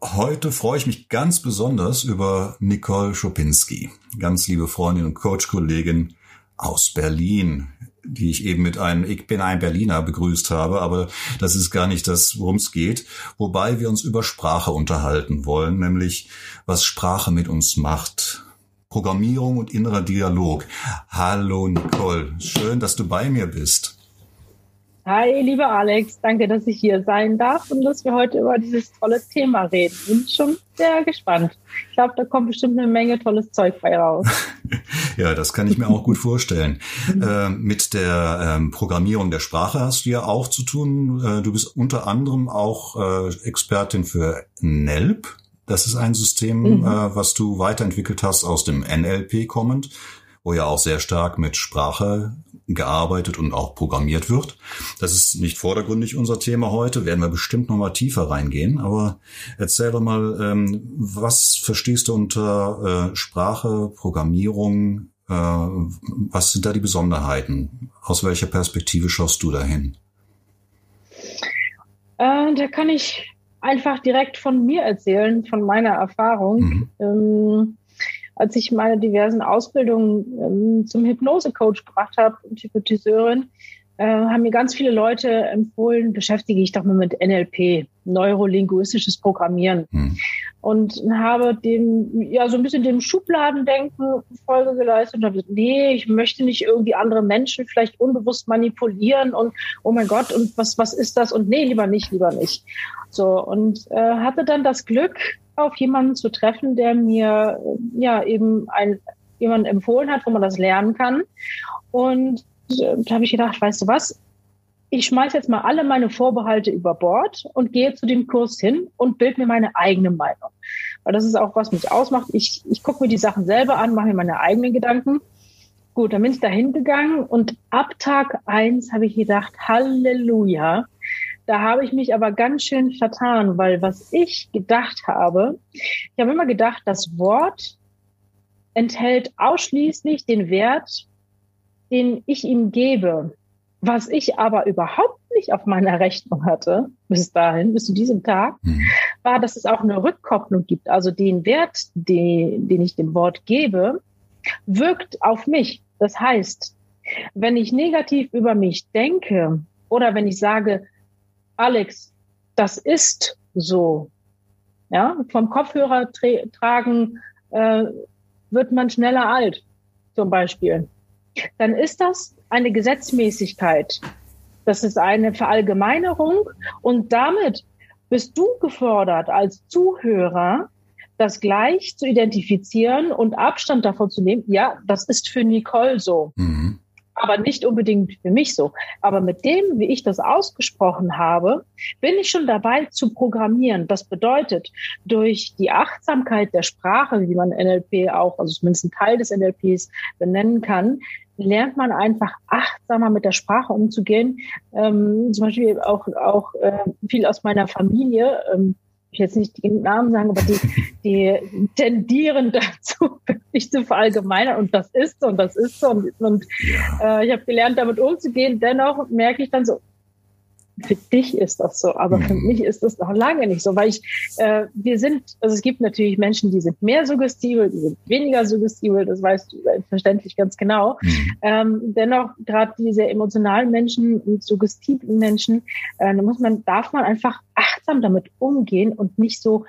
Heute freue ich mich ganz besonders über Nicole Schopinski, ganz liebe Freundin und Coach-Kollegin aus Berlin, die ich eben mit einem Ich bin ein Berliner begrüßt habe, aber das ist gar nicht das, worum es geht. Wobei wir uns über Sprache unterhalten wollen, nämlich was Sprache mit uns macht. Programmierung und innerer Dialog. Hallo Nicole, schön, dass du bei mir bist. Hi, lieber Alex, danke, dass ich hier sein darf und dass wir heute über dieses tolle Thema reden. Bin schon sehr gespannt. Ich glaube, da kommt bestimmt eine Menge tolles Zeug bei raus. ja, das kann ich mir auch gut vorstellen. äh, mit der ähm, Programmierung der Sprache hast du ja auch zu tun. Äh, du bist unter anderem auch äh, Expertin für NELP. Das ist ein System, mhm. Äh, was du weiterentwickelt hast aus dem NLP kommend wo ja auch sehr stark mit Sprache gearbeitet und auch programmiert wird. Das ist nicht vordergründig unser Thema heute, werden wir bestimmt noch mal tiefer reingehen. Aber erzähl doch mal, ähm, was verstehst du unter äh, Sprache, Programmierung? Äh, was sind da die Besonderheiten? Aus welcher Perspektive schaust du dahin? Äh, da kann ich einfach direkt von mir erzählen, von meiner Erfahrung. Mhm. Ähm, als ich meine diversen Ausbildungen ähm, zum Hypnosecoach gebracht habe und Hypnotiseurin, äh, haben mir ganz viele Leute empfohlen, beschäftige ich doch mal mit NLP, neurolinguistisches Programmieren. Hm. Und habe dem, ja, so ein bisschen dem Schubladendenken Folge geleistet und habe gesagt, nee, ich möchte nicht irgendwie andere Menschen vielleicht unbewusst manipulieren und oh mein Gott, und was, was ist das? Und nee, lieber nicht, lieber nicht. So, und äh, hatte dann das Glück, auf jemanden zu treffen, der mir ja eben ein, jemanden empfohlen hat, wo man das lernen kann. Und äh, da habe ich gedacht, weißt du was? Ich schmeiße jetzt mal alle meine Vorbehalte über Bord und gehe zu dem Kurs hin und bild mir meine eigene Meinung. Weil das ist auch, was mich ausmacht. Ich, ich gucke mir die Sachen selber an, mache mir meine eigenen Gedanken. Gut, dann bin ich da hingegangen und ab Tag eins habe ich gedacht, Halleluja, da habe ich mich aber ganz schön vertan, weil was ich gedacht habe, ich habe immer gedacht, das Wort enthält ausschließlich den Wert, den ich ihm gebe. Was ich aber überhaupt nicht auf meiner Rechnung hatte, bis dahin, bis zu diesem Tag, mhm. war, dass es auch eine Rückkopplung gibt. Also den Wert, den, den ich dem Wort gebe, wirkt auf mich. Das heißt, wenn ich negativ über mich denke oder wenn ich sage, Alex, das ist so. Ja, vom Kopfhörer tra tragen äh, wird man schneller alt, zum Beispiel. Dann ist das eine Gesetzmäßigkeit. Das ist eine Verallgemeinerung und damit bist du gefordert als Zuhörer, das gleich zu identifizieren und Abstand davon zu nehmen. Ja, das ist für Nicole so. Mhm aber nicht unbedingt für mich so. Aber mit dem, wie ich das ausgesprochen habe, bin ich schon dabei zu programmieren. Das bedeutet, durch die Achtsamkeit der Sprache, wie man NLP auch, also zumindest ein Teil des NLPs benennen kann, lernt man einfach achtsamer mit der Sprache umzugehen. Ähm, zum Beispiel auch, auch äh, viel aus meiner Familie. Ähm, ich jetzt nicht den Namen sagen, aber die, die tendieren dazu, nicht zu verallgemeinern. Und das ist so und das ist so. Und, und äh, ich habe gelernt, damit umzugehen. Dennoch merke ich dann so, für dich ist das so, aber für mhm. mich ist das noch lange nicht so, weil ich, äh, wir sind, also es gibt natürlich Menschen, die sind mehr suggestivel, die sind weniger suggestivel, das weißt du selbstverständlich ganz genau. Mhm. Ähm, dennoch, gerade diese emotionalen Menschen und suggestiven Menschen, äh, da muss man, darf man einfach achtsam damit umgehen und nicht so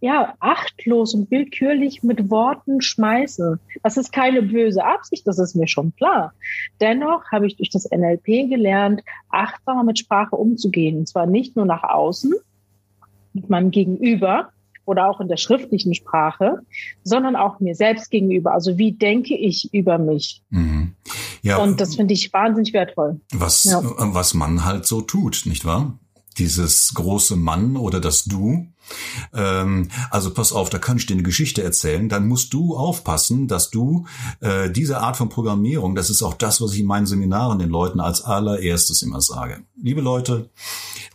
ja, achtlos und willkürlich mit Worten schmeißen. Das ist keine böse Absicht, das ist mir schon klar. Dennoch habe ich durch das NLP gelernt, achtsamer mit Sprache umzugehen. Und zwar nicht nur nach außen, mit meinem Gegenüber oder auch in der schriftlichen Sprache, sondern auch mir selbst gegenüber. Also wie denke ich über mich? Mhm. Ja, und das finde ich wahnsinnig wertvoll. Was, ja. was man halt so tut, nicht wahr? Dieses große Mann oder das Du. Ähm, also pass auf, da kann ich dir eine Geschichte erzählen. Dann musst du aufpassen, dass du äh, diese Art von Programmierung, das ist auch das, was ich in meinen Seminaren den Leuten als allererstes immer sage. Liebe Leute,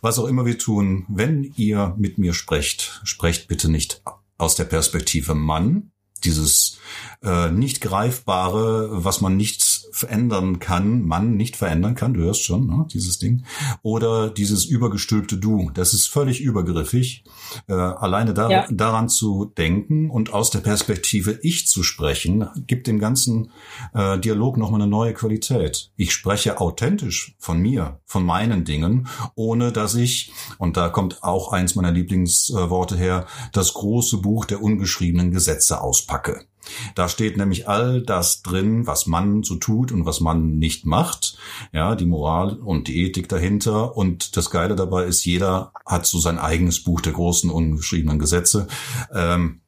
was auch immer wir tun, wenn ihr mit mir sprecht, sprecht bitte nicht aus der Perspektive Mann, dieses äh, nicht greifbare, was man nicht verändern kann, man nicht verändern kann, du hörst schon, ne, dieses Ding, oder dieses übergestülpte Du, das ist völlig übergriffig, äh, alleine da, ja. daran zu denken und aus der Perspektive Ich zu sprechen, gibt dem ganzen äh, Dialog nochmal eine neue Qualität. Ich spreche authentisch von mir, von meinen Dingen, ohne dass ich, und da kommt auch eins meiner Lieblingsworte her, das große Buch der ungeschriebenen Gesetze auspacke. Da steht nämlich all das drin, was man so tut und was man nicht macht. Ja, die Moral und die Ethik dahinter. Und das Geile dabei ist, jeder hat so sein eigenes Buch der großen ungeschriebenen Gesetze. Ähm,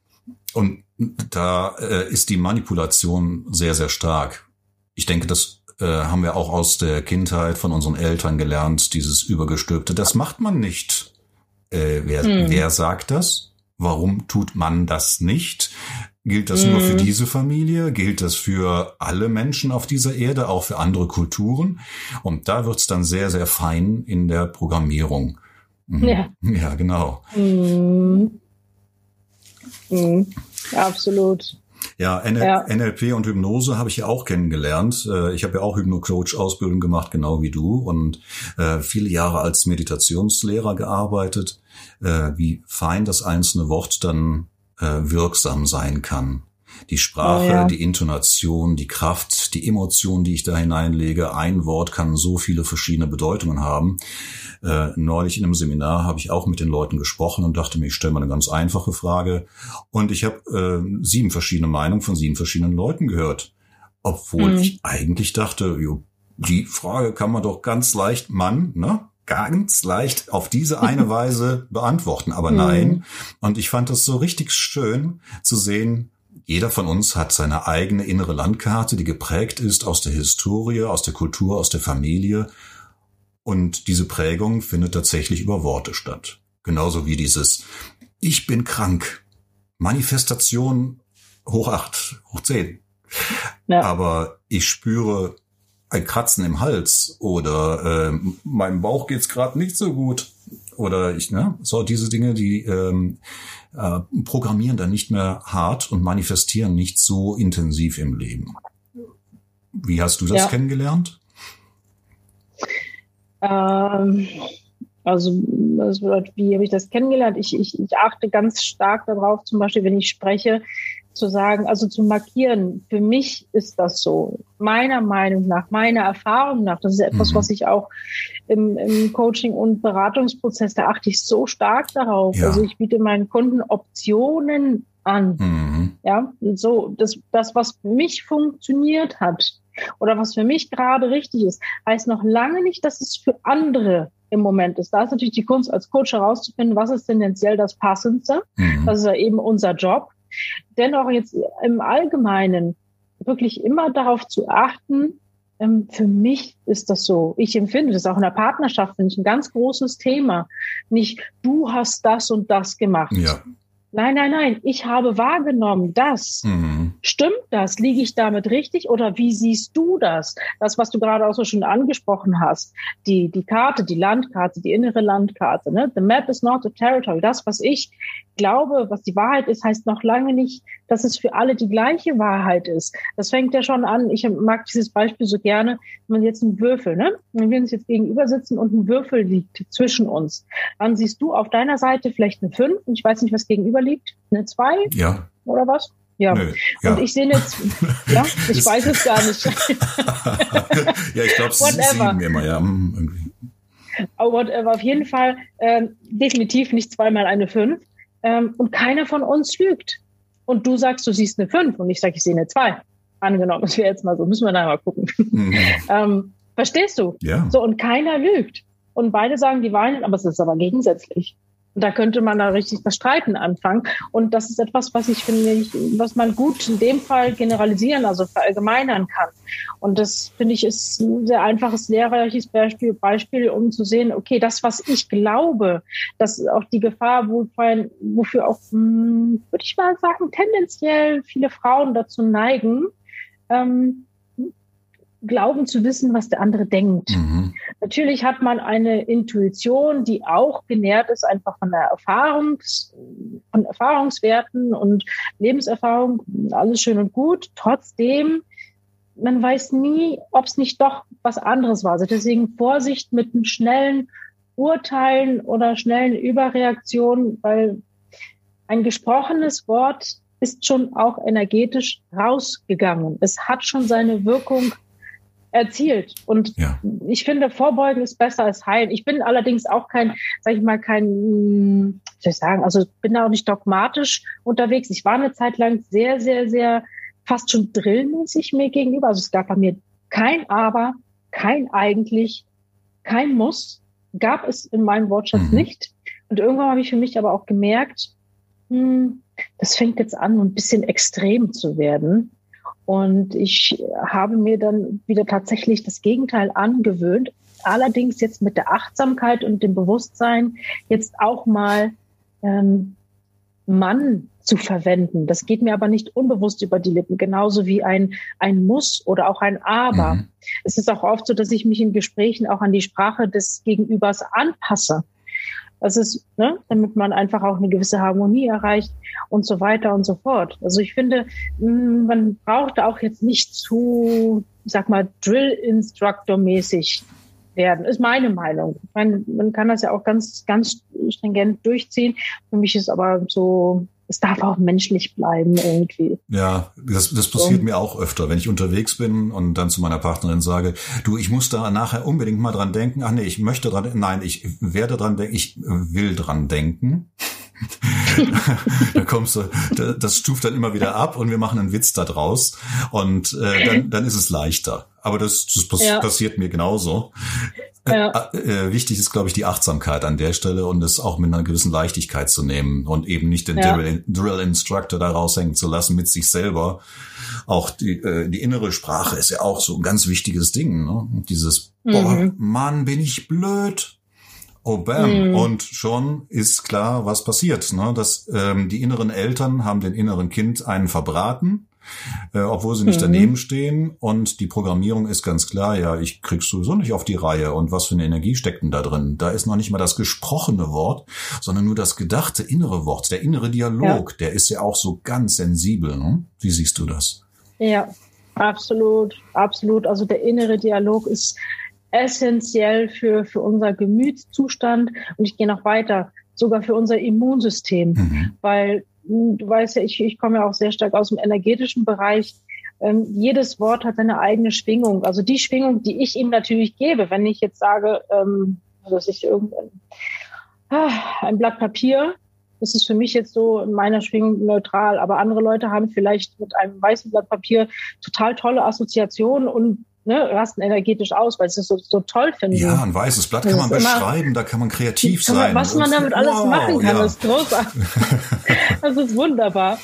und da äh, ist die Manipulation sehr, sehr stark. Ich denke, das äh, haben wir auch aus der Kindheit von unseren Eltern gelernt, dieses Übergestülpte. Das macht man nicht. Äh, wer, hm. wer sagt das? Warum tut man das nicht? Gilt das mhm. nur für mhm. diese Familie? Gilt das für alle Menschen auf dieser Erde, auch für andere Kulturen? Und da wird's dann sehr, sehr fein in der Programmierung. Mhm. Ja. Ja, genau. Mhm. Mhm. Absolut. Ja, NL ja, NLP und Hypnose habe ich ja auch kennengelernt. Äh, ich habe ja auch Hypno-Coach-Ausbildung gemacht, genau wie du, und äh, viele Jahre als Meditationslehrer gearbeitet. Äh, wie fein das einzelne Wort dann wirksam sein kann. Die Sprache, oh ja. die Intonation, die Kraft, die Emotion, die ich da hineinlege. Ein Wort kann so viele verschiedene Bedeutungen haben. Äh, neulich in einem Seminar habe ich auch mit den Leuten gesprochen und dachte mir, ich stelle mal eine ganz einfache Frage. Und ich habe äh, sieben verschiedene Meinungen von sieben verschiedenen Leuten gehört. Obwohl mhm. ich eigentlich dachte, jo, die Frage kann man doch ganz leicht Mann, ne? Ganz leicht auf diese eine Weise beantworten. Aber mhm. nein. Und ich fand es so richtig schön zu sehen, jeder von uns hat seine eigene innere Landkarte, die geprägt ist aus der Historie, aus der Kultur, aus der Familie. Und diese Prägung findet tatsächlich über Worte statt. Genauso wie dieses Ich bin krank. Manifestation hoch acht, hoch zehn. Ja. Aber ich spüre ein Kratzen im Hals oder äh, meinem Bauch geht's gerade nicht so gut oder ich ne so diese Dinge die ähm, äh, programmieren dann nicht mehr hart und manifestieren nicht so intensiv im Leben. Wie hast du das ja. kennengelernt? Ähm, also, wie habe ich das kennengelernt? Ich, ich, ich achte ganz stark darauf, zum Beispiel, wenn ich spreche, zu sagen, also zu markieren, für mich ist das so. Meiner Meinung nach, meiner Erfahrung nach, das ist etwas, mhm. was ich auch im, im Coaching- und Beratungsprozess, da achte ich so stark darauf. Ja. Also ich biete meinen Kunden Optionen an. Mhm. Ja, und so, das, das, was für mich funktioniert hat oder was für mich gerade richtig ist, heißt noch lange nicht, dass es für andere im Moment ist. Da ist natürlich die Kunst als Coach herauszufinden, was ist tendenziell das Passendste. Mhm. Das ist ja eben unser Job. Dennoch jetzt im Allgemeinen wirklich immer darauf zu achten, ähm, für mich ist das so. Ich empfinde das auch in der Partnerschaft, finde ich ein ganz großes Thema. Nicht, du hast das und das gemacht. Ja. Nein, nein, nein. Ich habe wahrgenommen, das. Mhm. Stimmt das? Liege ich damit richtig? Oder wie siehst du das? Das, was du gerade auch so schon angesprochen hast. Die, die Karte, die Landkarte, die innere Landkarte. Ne? The map is not a territory. Das, was ich glaube, was die Wahrheit ist, heißt noch lange nicht, dass es für alle die gleiche Wahrheit ist. Das fängt ja schon an. Ich mag dieses Beispiel so gerne. Wenn man jetzt einen Würfel, ne? Wenn wir uns jetzt gegenüber sitzen und ein Würfel liegt zwischen uns, dann siehst du auf deiner Seite vielleicht eine 5 und ich weiß nicht, was gegenüber liegt. Eine 2? Ja. Oder was? Ja. Nö, ja. Und ich sehe jetzt, ja, ich weiß es gar nicht. ja, ich glaube, es ist sieben immer, ja. Hm, irgendwie. Oh, whatever. Auf jeden Fall ähm, definitiv nicht zweimal eine 5. Ähm, und keiner von uns lügt. Und du sagst, du siehst eine 5 und ich sage, ich sehe eine 2. Angenommen, das wäre jetzt mal so, müssen wir da mal gucken. Mhm. ähm, verstehst du? Ja. So, und keiner lügt. Und beide sagen die Wahrheit, aber es ist aber gegensätzlich. Da könnte man da richtig das Streiten anfangen. Und das ist etwas, was ich finde, ich, was man gut in dem Fall generalisieren, also verallgemeinern kann. Und das finde ich ist ein sehr einfaches, lehrreiches Beispiel, Beispiel, um zu sehen, okay, das, was ich glaube, dass auch die Gefahr, wofür, wofür auch, hm, würde ich mal sagen, tendenziell viele Frauen dazu neigen, ähm, glauben zu wissen, was der andere denkt. Mhm. Natürlich hat man eine Intuition, die auch genährt ist einfach von der Erfahrungs, von Erfahrungswerten und Lebenserfahrung, alles schön und gut. Trotzdem man weiß nie, ob es nicht doch was anderes war. Also deswegen Vorsicht mit einem schnellen Urteilen oder schnellen Überreaktionen, weil ein gesprochenes Wort ist schon auch energetisch rausgegangen. Es hat schon seine Wirkung erzielt. Und ja. ich finde, Vorbeugen ist besser als heilen. Ich bin allerdings auch kein, sag ich mal, kein, wie soll ich sagen, also bin da auch nicht dogmatisch unterwegs. Ich war eine Zeit lang sehr, sehr, sehr fast schon drillmäßig mir gegenüber. Also es gab bei mir kein Aber, kein eigentlich, kein Muss, gab es in meinem Wortschatz mhm. nicht. Und irgendwann habe ich für mich aber auch gemerkt, hm, das fängt jetzt an, ein bisschen extrem zu werden. Und ich habe mir dann wieder tatsächlich das Gegenteil angewöhnt. Allerdings jetzt mit der Achtsamkeit und dem Bewusstsein jetzt auch mal ähm, Mann zu verwenden. Das geht mir aber nicht unbewusst über die Lippen, genauso wie ein, ein Muss oder auch ein Aber. Mhm. Es ist auch oft so, dass ich mich in Gesprächen auch an die Sprache des Gegenübers anpasse. Das ist, ne, damit man einfach auch eine gewisse Harmonie erreicht und so weiter und so fort. Also ich finde, mm, man braucht auch jetzt nicht zu, sag mal, Drill-Instructor-mäßig werden, ist meine Meinung. Ich meine, man kann das ja auch ganz, ganz stringent durchziehen. Für mich ist aber so es darf auch menschlich bleiben irgendwie. Ja, das, das passiert so. mir auch öfter, wenn ich unterwegs bin und dann zu meiner Partnerin sage, du, ich muss da nachher unbedingt mal dran denken. Ach nee, ich möchte dran, nein, ich werde dran denken, ich will dran denken. da kommst du, das stuft dann immer wieder ab und wir machen einen Witz da draus und äh, dann, dann ist es leichter. Aber das, das pass ja. passiert mir genauso. Ja. Äh, äh, wichtig ist, glaube ich, die Achtsamkeit an der Stelle und es auch mit einer gewissen Leichtigkeit zu nehmen und eben nicht den ja. Drill, Drill Instructor da raushängen zu lassen mit sich selber. Auch die, äh, die innere Sprache ist ja auch so ein ganz wichtiges Ding. Ne? Dieses, mhm. boah, Mann, bin ich blöd. Oh, bam. Mhm. Und schon ist klar, was passiert. Ne? Dass ähm, die inneren Eltern haben den inneren Kind einen verbraten äh, obwohl sie nicht mhm. daneben stehen. Und die Programmierung ist ganz klar, ja, ich krieg's sowieso nicht auf die Reihe. Und was für eine Energie steckt denn da drin? Da ist noch nicht mal das gesprochene Wort, sondern nur das gedachte innere Wort. Der innere Dialog, ja. der ist ja auch so ganz sensibel. Ne? Wie siehst du das? Ja, absolut, absolut. Also der innere Dialog ist essentiell für, für unser Gemütszustand. Und ich gehe noch weiter, sogar für unser Immunsystem, mhm. weil du weißt ja, ich, ich komme ja auch sehr stark aus dem energetischen Bereich. Ähm, jedes Wort hat seine eigene Schwingung. Also die Schwingung, die ich ihm natürlich gebe, wenn ich jetzt sage, ähm, dass ich irgendein ah, ein Blatt Papier, das ist für mich jetzt so in meiner Schwingung neutral, aber andere Leute haben vielleicht mit einem weißen Blatt Papier total tolle Assoziationen und ne, rasten energetisch aus, weil sie es so, so toll finden. Ja, ein weißes Blatt kann man beschreiben, da kann man kreativ kann man, sein. Was man damit alles wow, machen kann, ja. ist großartig. das ist wunderbar.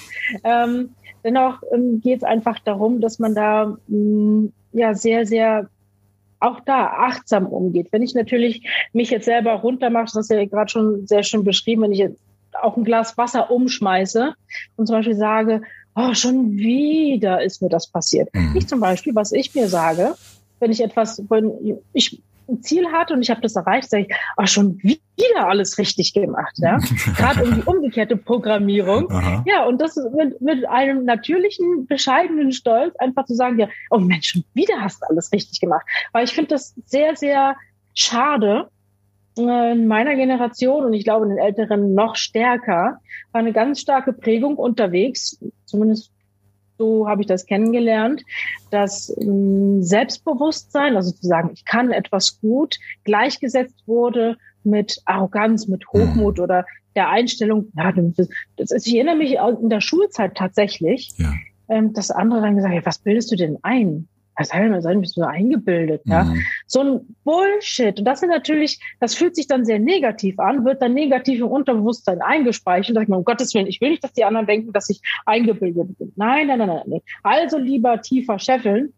Ähm, dennoch ähm, geht es einfach darum, dass man da mh, mm, ja sehr, sehr auch da achtsam umgeht. Wenn ich natürlich mich jetzt selber runtermache, das hast du ja gerade schon sehr schön beschrieben, wenn ich jetzt auch ein Glas Wasser umschmeiße und zum Beispiel sage, oh, schon wieder ist mir das passiert. Mhm. Ich zum Beispiel, was ich mir sage, wenn ich etwas, wenn ich ein Ziel hatte und ich habe das erreicht, sage ich, oh, schon wieder alles richtig gemacht. Ja? Gerade um die umgekehrte Programmierung. Aha. Ja, und das mit, mit einem natürlichen, bescheidenen Stolz einfach zu sagen, ja, oh Mensch, schon wieder hast du alles richtig gemacht. Weil ich finde das sehr, sehr schade, in meiner Generation und ich glaube in den Älteren noch stärker, war eine ganz starke Prägung unterwegs, zumindest so habe ich das kennengelernt, dass ähm, Selbstbewusstsein, also zu sagen, ich kann etwas gut, gleichgesetzt wurde mit Arroganz, mit Hochmut mhm. oder der Einstellung, ja, das, das, ich erinnere mich in der Schulzeit tatsächlich, ja. ähm, dass andere dann gesagt haben, was bildest du denn ein? Was soll denn sein, bist du so eingebildet, ja? Mhm. So ein Bullshit. Und das sind natürlich, das fühlt sich dann sehr negativ an, wird dann negativ im Unterbewusstsein eingespeichert. Da ich mir, um Gottes Willen, ich will nicht, dass die anderen denken, dass ich eingebildet bin. Nein, nein, nein, nein, nein. Also lieber tiefer scheffeln.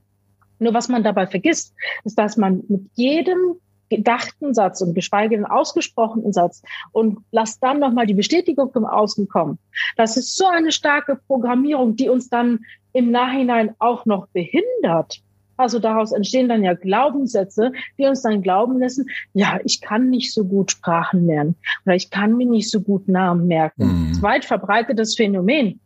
Nur was man dabei vergisst, ist, dass man mit jedem gedachten Satz und geschweige denn ausgesprochenen Satz und lass dann nochmal die Bestätigung im Außen kommen. Das ist so eine starke Programmierung, die uns dann im Nachhinein auch noch behindert. Also daraus entstehen dann ja Glaubenssätze, die uns dann glauben lassen, ja, ich kann nicht so gut Sprachen lernen oder ich kann mir nicht so gut Namen merken. Mhm. Weit verbreitetes Phänomen.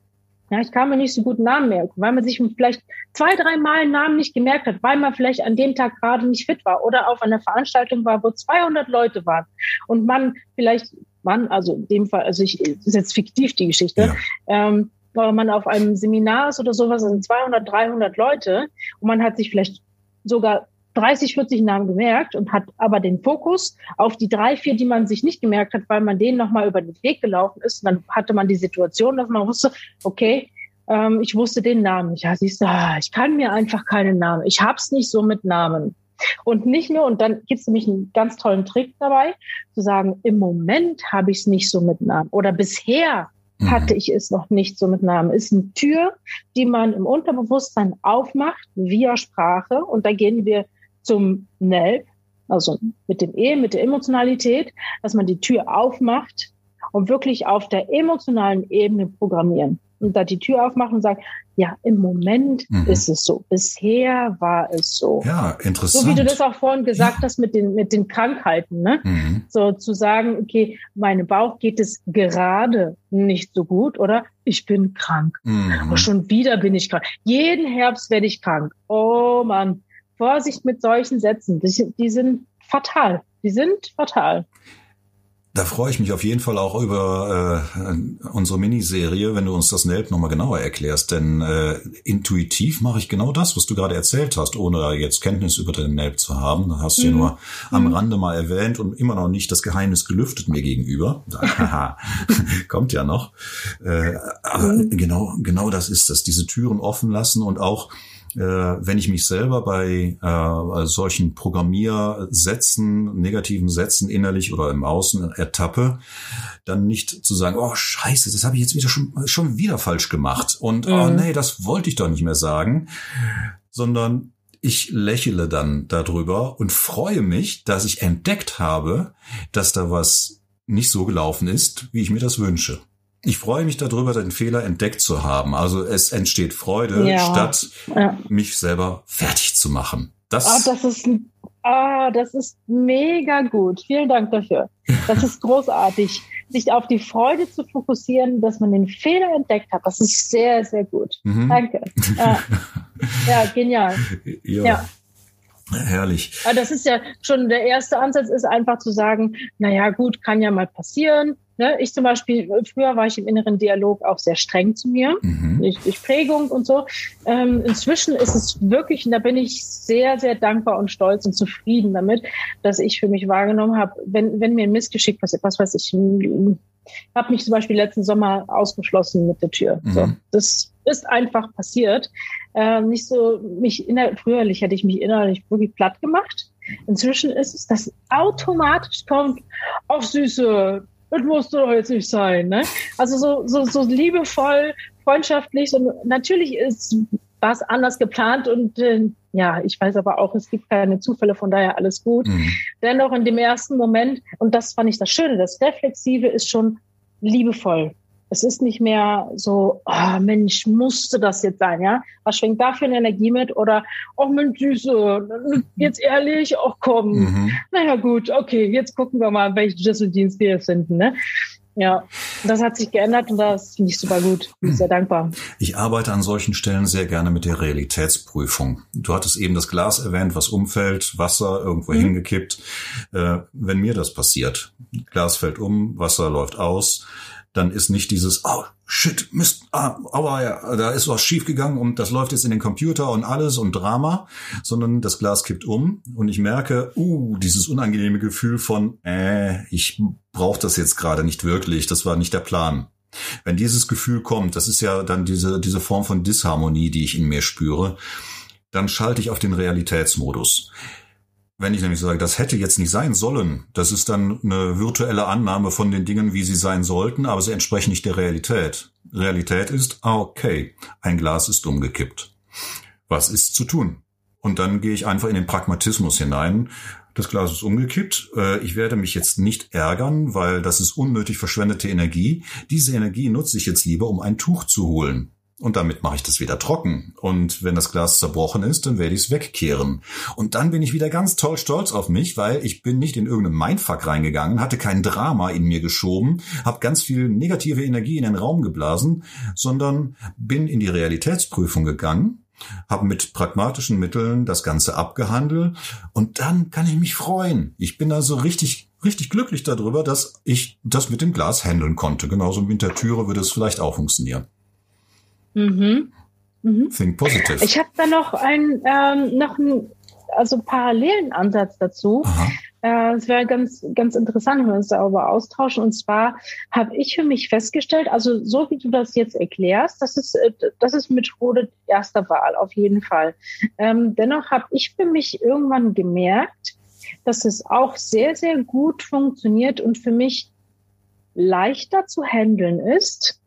Ja, ich kann mir nicht so gut Namen merken, weil man sich vielleicht zwei, drei Mal einen Namen nicht gemerkt hat, weil man vielleicht an dem Tag gerade nicht fit war oder auf einer Veranstaltung war, wo 200 Leute waren und man vielleicht, man, also in dem Fall, also ich, das ist jetzt fiktiv die Geschichte, ja. ähm, weil man auf einem Seminar ist oder sowas, sind 200, 300 Leute und man hat sich vielleicht sogar 30, 40 Namen gemerkt und hat aber den Fokus auf die drei, vier, die man sich nicht gemerkt hat, weil man denen nochmal über den Weg gelaufen ist. Und dann hatte man die Situation, dass man wusste, okay, ähm, ich wusste den Namen nicht. Ja, siehst du, ah, ich kann mir einfach keinen Namen. Ich hab's nicht so mit Namen. Und nicht nur, und dann gibt's nämlich einen ganz tollen Trick dabei, zu sagen, im Moment habe ich es nicht so mit Namen. Oder bisher mhm. hatte ich es noch nicht so mit Namen. Ist eine Tür, die man im Unterbewusstsein aufmacht via Sprache. Und da gehen wir zum NELP, also mit dem E, mit der Emotionalität, dass man die Tür aufmacht und wirklich auf der emotionalen Ebene programmieren. Und da die Tür aufmachen und sagen, ja, im Moment mhm. ist es so. Bisher war es so. Ja, interessant. So wie du das auch vorhin gesagt ja. hast mit den, mit den Krankheiten, ne? Mhm. So zu sagen, okay, meinem Bauch geht es gerade nicht so gut, oder? Ich bin krank. Mhm. Aber schon wieder bin ich krank. Jeden Herbst werde ich krank. Oh Mann. Vorsicht mit solchen Sätzen. Die, die sind fatal. Die sind fatal. Da freue ich mich auf jeden Fall auch über äh, unsere Miniserie, wenn du uns das NELP nochmal genauer erklärst. Denn äh, intuitiv mache ich genau das, was du gerade erzählt hast, ohne jetzt Kenntnis über den NELP zu haben. Da hast du mhm. ja nur am mhm. Rande mal erwähnt und immer noch nicht das Geheimnis gelüftet mir gegenüber. Kommt ja noch. Äh, aber mhm. genau, genau das ist das. Diese Türen offen lassen und auch äh, wenn ich mich selber bei äh, solchen Programmiersätzen, negativen Sätzen innerlich oder im Außen ertappe, dann nicht zu sagen, oh Scheiße, das habe ich jetzt wieder schon, schon wieder falsch gemacht und oh, mhm. oh nee, das wollte ich doch nicht mehr sagen, sondern ich lächle dann darüber und freue mich, dass ich entdeckt habe, dass da was nicht so gelaufen ist, wie ich mir das wünsche. Ich freue mich darüber, den Fehler entdeckt zu haben. Also es entsteht Freude, ja. statt ja. mich selber fertig zu machen. Das, ah, das ist ah, das ist mega gut. Vielen Dank dafür. Das ist großartig. Sich auf die Freude zu fokussieren, dass man den Fehler entdeckt hat, das ist sehr, sehr gut. Mhm. Danke. Ja. ja, genial. Ja. ja. Herrlich. Aber das ist ja schon der erste Ansatz, ist einfach zu sagen, naja, gut, kann ja mal passieren. Ne? Ich zum Beispiel, früher war ich im inneren Dialog auch sehr streng zu mir, mhm. durch, durch Prägung und so. Ähm, inzwischen ist es wirklich, und da bin ich sehr, sehr dankbar und stolz und zufrieden damit, dass ich für mich wahrgenommen habe, wenn, wenn mir ein Missgeschick passiert, was weiß ich, habe mich zum Beispiel letzten Sommer ausgeschlossen mit der Tür. Mhm. So, das ist einfach passiert. Äh, nicht so mich innerlich, früherlich hätte ich mich innerlich wirklich platt gemacht. Inzwischen ist es, dass automatisch kommt, ach Süße, das musste doch jetzt nicht sein. Ne? Also so, so, so liebevoll, freundschaftlich. Und natürlich ist was anders geplant und äh, ja, ich weiß aber auch, es gibt keine Zufälle, von daher alles gut. Mhm. Dennoch in dem ersten Moment, und das fand ich das Schöne, das Reflexive ist schon liebevoll. Es ist nicht mehr so, oh Mensch, musste das jetzt sein, ja? Was schwingt da für eine Energie mit? Oder, oh Mensch, Süße, jetzt ehrlich, oh komm. Mhm. Naja gut, okay, jetzt gucken wir mal, welchen Schlüsseldienst wir finden, ne? Ja, das hat sich geändert und das finde ich super gut. Bin sehr dankbar. Ich arbeite an solchen Stellen sehr gerne mit der Realitätsprüfung. Du hattest eben das Glas erwähnt, was umfällt, Wasser irgendwo mhm. hingekippt. Äh, wenn mir das passiert, Glas fällt um, Wasser läuft aus, dann ist nicht dieses, oh, shit, Mist, ah, aber ja, da ist was schiefgegangen und das läuft jetzt in den Computer und alles und Drama, sondern das Glas kippt um und ich merke, uh, dieses unangenehme Gefühl von, äh, ich brauche das jetzt gerade nicht wirklich, das war nicht der Plan. Wenn dieses Gefühl kommt, das ist ja dann diese, diese Form von Disharmonie, die ich in mir spüre, dann schalte ich auf den Realitätsmodus. Wenn ich nämlich sage, das hätte jetzt nicht sein sollen, das ist dann eine virtuelle Annahme von den Dingen, wie sie sein sollten, aber sie entsprechen nicht der Realität. Realität ist, ah, okay, ein Glas ist umgekippt. Was ist zu tun? Und dann gehe ich einfach in den Pragmatismus hinein. Das Glas ist umgekippt. Äh, ich werde mich jetzt nicht ärgern, weil das ist unnötig verschwendete Energie. Diese Energie nutze ich jetzt lieber, um ein Tuch zu holen. Und damit mache ich das wieder trocken. Und wenn das Glas zerbrochen ist, dann werde ich es wegkehren. Und dann bin ich wieder ganz toll stolz auf mich, weil ich bin nicht in irgendeinen Mindfuck reingegangen, hatte kein Drama in mir geschoben, habe ganz viel negative Energie in den Raum geblasen, sondern bin in die Realitätsprüfung gegangen habe mit pragmatischen Mitteln das Ganze abgehandelt und dann kann ich mich freuen. Ich bin also richtig, richtig glücklich darüber, dass ich das mit dem Glas handeln konnte. Genauso mit der Türe würde es vielleicht auch funktionieren. Mhm. Mhm. Think positive. Ich habe da noch einen, ähm, noch einen, also parallelen Ansatz dazu. Äh, es wäre ganz, ganz interessant, wenn wir uns darüber austauschen. Und zwar habe ich für mich festgestellt, also so wie du das jetzt erklärst, das ist, äh, das ist Methode erster Wahl auf jeden Fall. Ähm, dennoch habe ich für mich irgendwann gemerkt, dass es auch sehr, sehr gut funktioniert und für mich leichter zu handeln ist,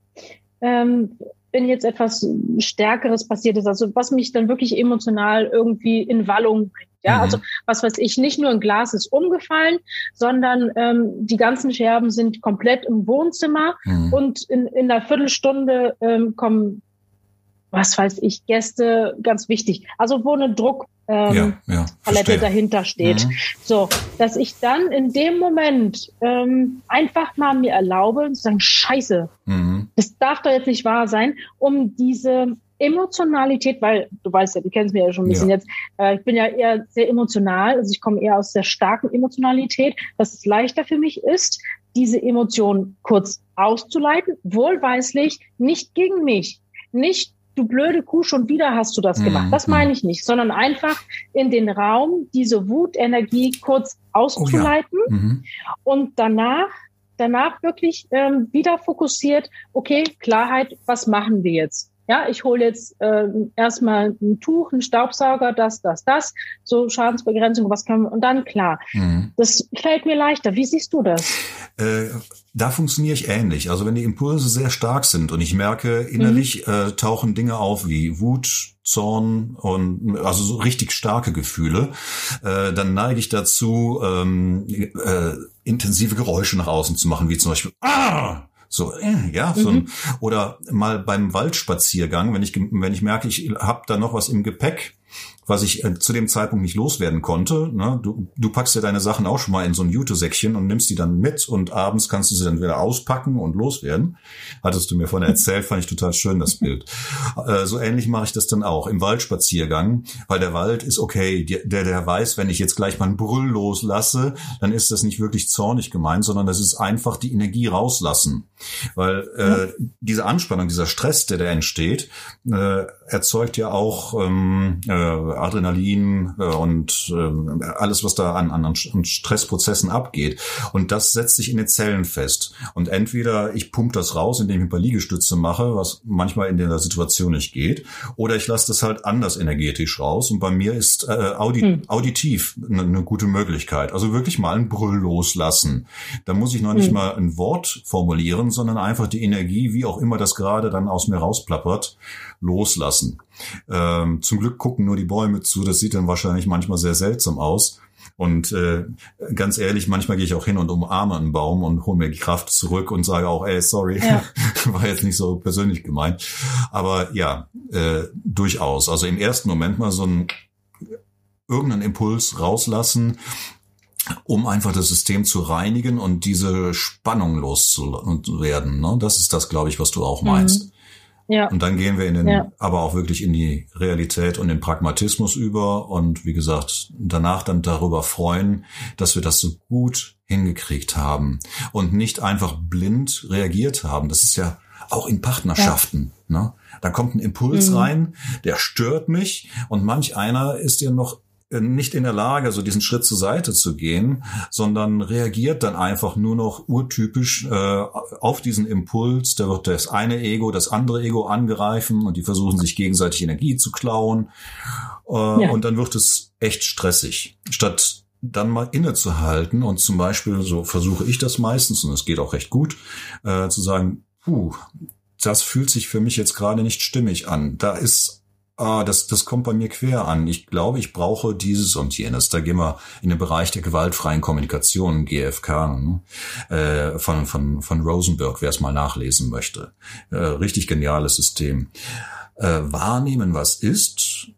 ähm, wenn jetzt etwas Stärkeres passiert ist, also was mich dann wirklich emotional irgendwie in Wallung bringt. Ja, mhm. also was weiß ich, nicht nur ein Glas ist umgefallen, sondern ähm, die ganzen Scherben sind komplett im Wohnzimmer mhm. und in, in einer Viertelstunde ähm, kommen, was weiß ich, Gäste, ganz wichtig. Also wo eine Druck ähm, ja, ja, Palette dahinter steht. Mhm. So, dass ich dann in dem Moment ähm, einfach mal mir erlaube zu sagen, scheiße, mhm. das darf doch jetzt nicht wahr sein, um diese Emotionalität, weil du weißt ja, du kennst mich ja schon ein bisschen ja. jetzt, äh, ich bin ja eher sehr emotional, also ich komme eher aus der starken Emotionalität, dass es leichter für mich ist, diese Emotion kurz auszuleiten, wohlweislich, nicht gegen mich, nicht du blöde Kuh, schon wieder hast du das mhm. gemacht. Das meine ich nicht, sondern einfach in den Raum diese Wutenergie kurz auszuleiten oh ja. mhm. und danach danach wirklich ähm, wieder fokussiert, okay, Klarheit, was machen wir jetzt? Ja, ich hole jetzt äh, erstmal ein Tuch, einen Staubsauger, das, das, das, so Schadensbegrenzung, was können wir, und dann klar. Mhm. Das fällt mir leichter. Wie siehst du das? Äh, da funktioniere ich ähnlich. Also wenn die Impulse sehr stark sind und ich merke, innerlich mhm. äh, tauchen Dinge auf wie Wut, Zorn und also so richtig starke Gefühle, äh, dann neige ich dazu, ähm, äh, intensive Geräusche nach außen zu machen, wie zum Beispiel Ah! So, äh, ja, so mhm. oder mal beim Waldspaziergang, wenn ich wenn ich merke, ich habe da noch was im Gepäck, was ich äh, zu dem Zeitpunkt nicht loswerden konnte. Ne? Du, du packst ja deine Sachen auch schon mal in so ein Jute-Säckchen und nimmst die dann mit und abends kannst du sie dann wieder auspacken und loswerden. Hattest du mir vorhin erzählt, fand ich total schön, das Bild. Äh, so ähnlich mache ich das dann auch im Waldspaziergang, weil der Wald ist okay, der, der weiß, wenn ich jetzt gleich mal einen Brüll loslasse, dann ist das nicht wirklich zornig gemeint, sondern das ist einfach die Energie rauslassen. Weil äh, diese Anspannung, dieser Stress, der da entsteht, äh, erzeugt ja auch ähm, äh, Adrenalin äh, und äh, alles, was da an, an, an Stressprozessen abgeht. Und das setzt sich in den Zellen fest. Und entweder ich pumpe das raus, indem ich ein paar Liegestütze mache, was manchmal in der Situation nicht geht, oder ich lasse das halt anders energetisch raus. Und bei mir ist äh, Audi hm. auditiv eine, eine gute Möglichkeit. Also wirklich mal einen Brüll loslassen. Da muss ich noch nicht hm. mal ein Wort formulieren, sondern einfach die Energie, wie auch immer das gerade dann aus mir rausplappert, loslassen. Ähm, zum Glück gucken nur die Bäume zu. Das sieht dann wahrscheinlich manchmal sehr seltsam aus. Und äh, ganz ehrlich, manchmal gehe ich auch hin und umarme einen Baum und hole mir die Kraft zurück und sage auch, ey, sorry, ja. war jetzt nicht so persönlich gemeint. Aber ja, äh, durchaus. Also im ersten Moment mal so einen irgendeinen Impuls um einfach das System zu reinigen und diese Spannung loszuwerden. Ne? Das ist das, glaube ich, was du auch meinst. Mhm. Ja. Und dann gehen wir in den, ja. aber auch wirklich in die Realität und den Pragmatismus über und wie gesagt, danach dann darüber freuen, dass wir das so gut hingekriegt haben und nicht einfach blind reagiert haben. Das ist ja auch in Partnerschaften. Ja. Ne? Da kommt ein Impuls mhm. rein, der stört mich und manch einer ist ja noch nicht in der Lage, so diesen Schritt zur Seite zu gehen, sondern reagiert dann einfach nur noch urtypisch äh, auf diesen Impuls. Da wird das eine Ego das andere Ego angreifen und die versuchen sich gegenseitig Energie zu klauen. Äh, ja. Und dann wird es echt stressig. Statt dann mal innezuhalten und zum Beispiel, so versuche ich das meistens, und es geht auch recht gut, äh, zu sagen, puh, das fühlt sich für mich jetzt gerade nicht stimmig an. Da ist ah, das, das kommt bei mir quer an. Ich glaube, ich brauche dieses und jenes. Da gehen wir in den Bereich der gewaltfreien Kommunikation, GFK, ne? äh, von, von, von Rosenberg, wer es mal nachlesen möchte. Äh, richtig geniales System. Äh, wahrnehmen, was ist,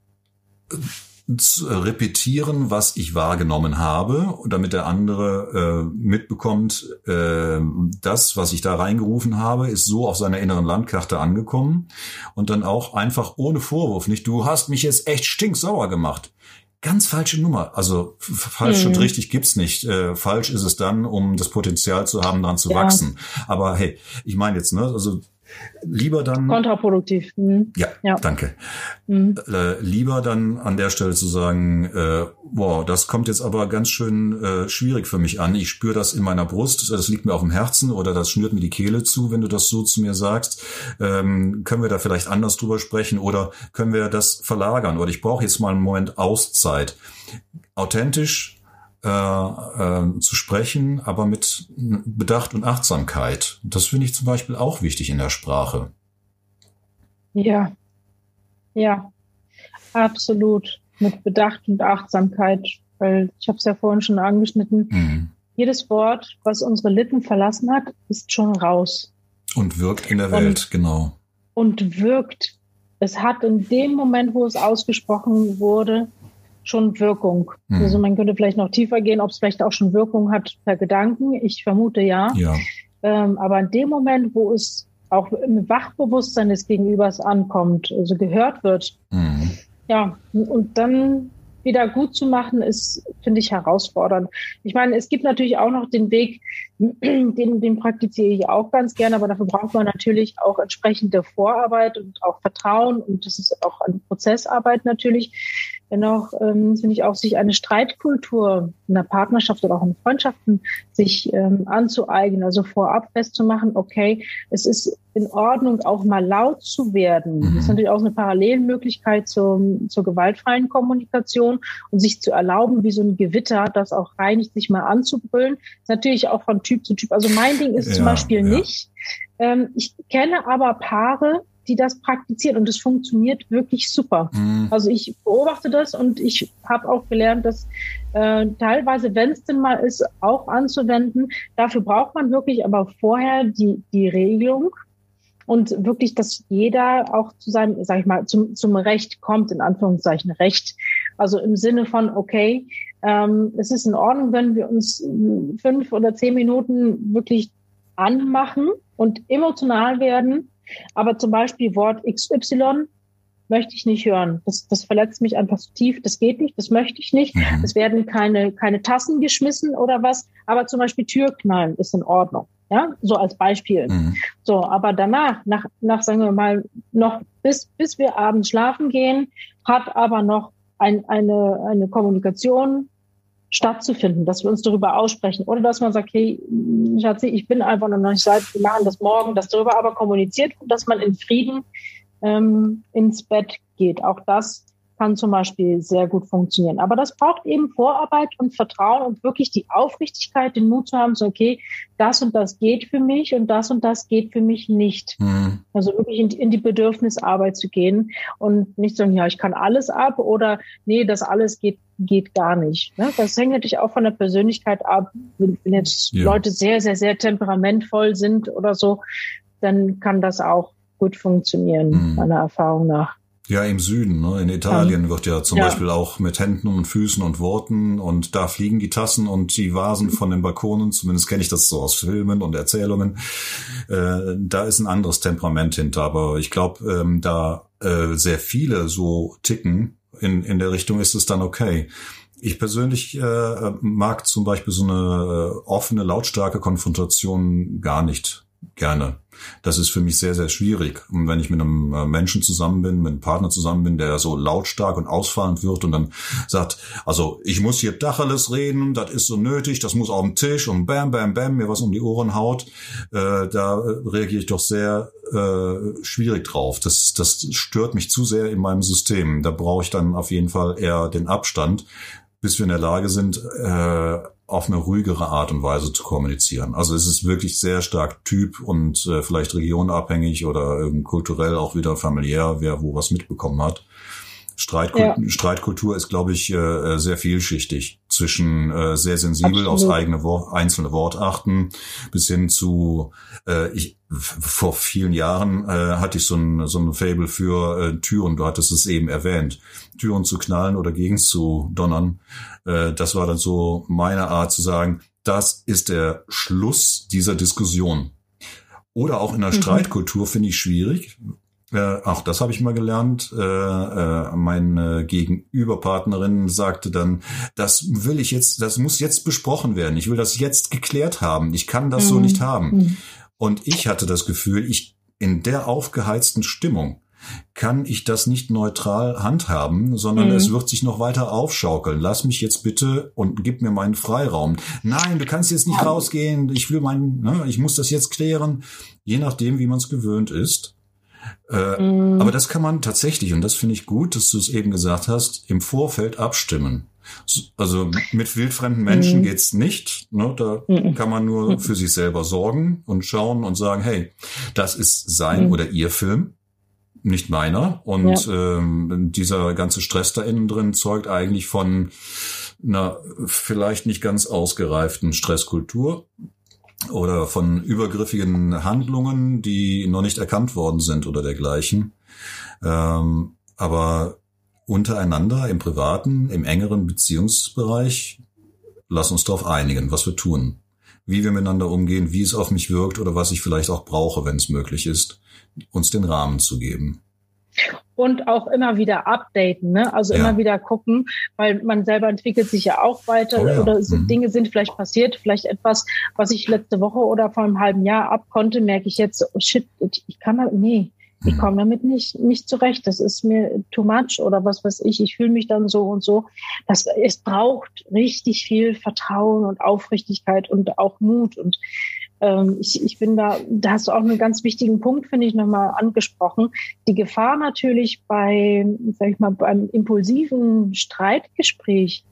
repetieren, was ich wahrgenommen habe, damit der andere äh, mitbekommt, äh, das, was ich da reingerufen habe, ist so auf seiner inneren Landkarte angekommen und dann auch einfach ohne Vorwurf, nicht du hast mich jetzt echt stinksauer gemacht. Ganz falsche Nummer. Also falsch mhm. und richtig gibt's nicht. Äh, falsch ist es dann, um das Potenzial zu haben, dran zu ja. wachsen. Aber hey, ich meine jetzt, ne, also Lieber dann. Kontraproduktiv. Mhm. Ja, ja, danke. Mhm. Äh, lieber dann an der Stelle zu sagen, äh, wow, das kommt jetzt aber ganz schön äh, schwierig für mich an. Ich spüre das in meiner Brust, das liegt mir auf dem Herzen oder das schnürt mir die Kehle zu, wenn du das so zu mir sagst. Ähm, können wir da vielleicht anders drüber sprechen oder können wir das verlagern? Oder ich brauche jetzt mal einen Moment Auszeit. Authentisch äh, äh, zu sprechen, aber mit Bedacht und Achtsamkeit. Das finde ich zum Beispiel auch wichtig in der Sprache. Ja, ja, absolut. Mit Bedacht und Achtsamkeit, weil ich habe es ja vorhin schon angeschnitten. Mhm. Jedes Wort, was unsere Lippen verlassen hat, ist schon raus. Und wirkt in der Welt, und, genau. Und wirkt. Es hat in dem Moment, wo es ausgesprochen wurde, schon Wirkung. Mhm. Also man könnte vielleicht noch tiefer gehen, ob es vielleicht auch schon Wirkung hat per Gedanken. Ich vermute ja. ja. Ähm, aber in dem Moment, wo es auch im Wachbewusstsein des Gegenübers ankommt, also gehört wird, mhm. ja, und dann wieder gut zu machen, ist, finde ich, herausfordernd. Ich meine, es gibt natürlich auch noch den Weg, den, den praktiziere ich auch ganz gerne, aber dafür braucht man natürlich auch entsprechende Vorarbeit und auch Vertrauen und das ist auch eine Prozessarbeit natürlich. Dennoch ähm, finde ich auch, sich eine Streitkultur in der Partnerschaft oder auch in Freundschaften sich ähm, anzueignen, also vorab festzumachen, okay, es ist in Ordnung, auch mal laut zu werden. Mhm. Das ist natürlich auch eine Parallelmöglichkeit zur, zur gewaltfreien Kommunikation und sich zu erlauben, wie so ein Gewitter, das auch reinigt, sich mal anzubrüllen. ist natürlich auch von Typ zu Typ. Also mein Ding ist ja, zum Beispiel ja. nicht. Ähm, ich kenne aber Paare, die das praktizieren und es funktioniert wirklich super. Mhm. Also ich beobachte das und ich habe auch gelernt, dass äh, teilweise, wenn es denn mal ist, auch anzuwenden. Dafür braucht man wirklich aber vorher die, die Regelung und wirklich, dass jeder auch zu seinem, sag ich mal, zum, zum Recht kommt, in Anführungszeichen Recht. Also im Sinne von, okay, ähm, es ist in Ordnung, wenn wir uns fünf oder zehn Minuten wirklich anmachen und emotional werden aber zum Beispiel Wort XY möchte ich nicht hören. Das, das verletzt mich einfach so tief. Das geht nicht, das möchte ich nicht. Mhm. Es werden keine, keine Tassen geschmissen oder was. Aber zum Beispiel Türknallen ist in Ordnung. Ja, so als Beispiel. Mhm. So, aber danach, nach, nach, sagen wir mal, noch bis, bis wir abends schlafen gehen, hat aber noch ein, eine, eine Kommunikation stattzufinden, dass wir uns darüber aussprechen oder dass man sagt, hey, Schatzi, ich bin einfach noch nicht seit, wir machen das morgen, dass darüber aber kommuniziert wird, dass man in Frieden ähm, ins Bett geht. Auch das kann zum Beispiel sehr gut funktionieren. Aber das braucht eben Vorarbeit und Vertrauen und wirklich die Aufrichtigkeit, den Mut zu haben, so, okay, das und das geht für mich und das und das geht für mich nicht. Mhm. Also wirklich in, in, die Bedürfnisarbeit zu gehen und nicht sagen, ja, ich kann alles ab oder nee, das alles geht, geht gar nicht. Ne? Das hängt natürlich auch von der Persönlichkeit ab. Wenn, wenn jetzt ja. Leute sehr, sehr, sehr temperamentvoll sind oder so, dann kann das auch gut funktionieren, mhm. meiner Erfahrung nach. Ja, im Süden, ne? in Italien wird ja zum ja. Beispiel auch mit Händen und Füßen und Worten und da fliegen die Tassen und die Vasen von den Balkonen, zumindest kenne ich das so aus Filmen und Erzählungen. Äh, da ist ein anderes Temperament hinter, aber ich glaube, ähm, da äh, sehr viele so ticken, in, in der Richtung ist es dann okay. Ich persönlich äh, mag zum Beispiel so eine äh, offene, lautstarke Konfrontation gar nicht gerne. Das ist für mich sehr, sehr schwierig. Und wenn ich mit einem äh, Menschen zusammen bin, mit einem Partner zusammen bin, der so lautstark und ausfallend wird und dann sagt, also ich muss hier Dacheles reden, das ist so nötig, das muss auf dem Tisch und bam, bam, bam, mir was um die Ohren haut, äh, da reagiere ich doch sehr äh, schwierig drauf. Das, das stört mich zu sehr in meinem System. Da brauche ich dann auf jeden Fall eher den Abstand, bis wir in der Lage sind, äh, auf eine ruhigere Art und Weise zu kommunizieren. Also es ist wirklich sehr stark Typ und äh, vielleicht regionabhängig oder kulturell auch wieder familiär, wer wo was mitbekommen hat. Streitkultur, ja. Streitkultur ist, glaube ich, äh, sehr vielschichtig. Zwischen äh, sehr sensibel Absolut. aus eigene Wort, einzelne Wortachten bis hin zu, äh, ich, vor vielen Jahren äh, hatte ich so ein, so ein Fable für äh, Türen, du hattest es eben erwähnt, Türen zu knallen oder gegen zu donnern. Äh, das war dann so meine Art zu sagen, das ist der Schluss dieser Diskussion. Oder auch in der mhm. Streitkultur finde ich schwierig, äh, auch das habe ich mal gelernt. Äh, äh, meine Gegenüberpartnerin sagte dann, das will ich jetzt, das muss jetzt besprochen werden. Ich will das jetzt geklärt haben. Ich kann das mhm. so nicht haben. Mhm. Und ich hatte das Gefühl, ich in der aufgeheizten Stimmung kann ich das nicht neutral handhaben, sondern mhm. es wird sich noch weiter aufschaukeln. Lass mich jetzt bitte und gib mir meinen Freiraum. Nein, du kannst jetzt nicht rausgehen. Ich will meinen, ne, ich muss das jetzt klären. Je nachdem, wie man es gewöhnt ist. Äh, mm. Aber das kann man tatsächlich, und das finde ich gut, dass du es eben gesagt hast, im Vorfeld abstimmen. Also mit wildfremden Menschen mm. geht's nicht. Ne? Da mm. kann man nur für sich selber sorgen und schauen und sagen, hey, das ist sein oder ihr Film, nicht meiner. Und ja. ähm, dieser ganze Stress da innen drin zeugt eigentlich von einer vielleicht nicht ganz ausgereiften Stresskultur oder von übergriffigen Handlungen, die noch nicht erkannt worden sind oder dergleichen. Ähm, aber untereinander im privaten, im engeren Beziehungsbereich, lass uns darauf einigen, was wir tun, wie wir miteinander umgehen, wie es auf mich wirkt oder was ich vielleicht auch brauche, wenn es möglich ist, uns den Rahmen zu geben und auch immer wieder updaten, ne? Also ja. immer wieder gucken, weil man selber entwickelt sich ja auch weiter oh ja. oder mhm. Dinge sind vielleicht passiert, vielleicht etwas, was ich letzte Woche oder vor einem halben Jahr abkonnte, merke ich jetzt, oh shit, ich kann da, nee, ich mhm. komme damit nicht, nicht zurecht. Das ist mir too much oder was weiß ich. Ich fühle mich dann so und so. Das, es braucht richtig viel Vertrauen und Aufrichtigkeit und auch Mut und ähm, ich, ich bin da, da hast du auch einen ganz wichtigen Punkt, finde ich, nochmal angesprochen. Die Gefahr natürlich bei, sag ich mal, beim impulsiven Streitgespräch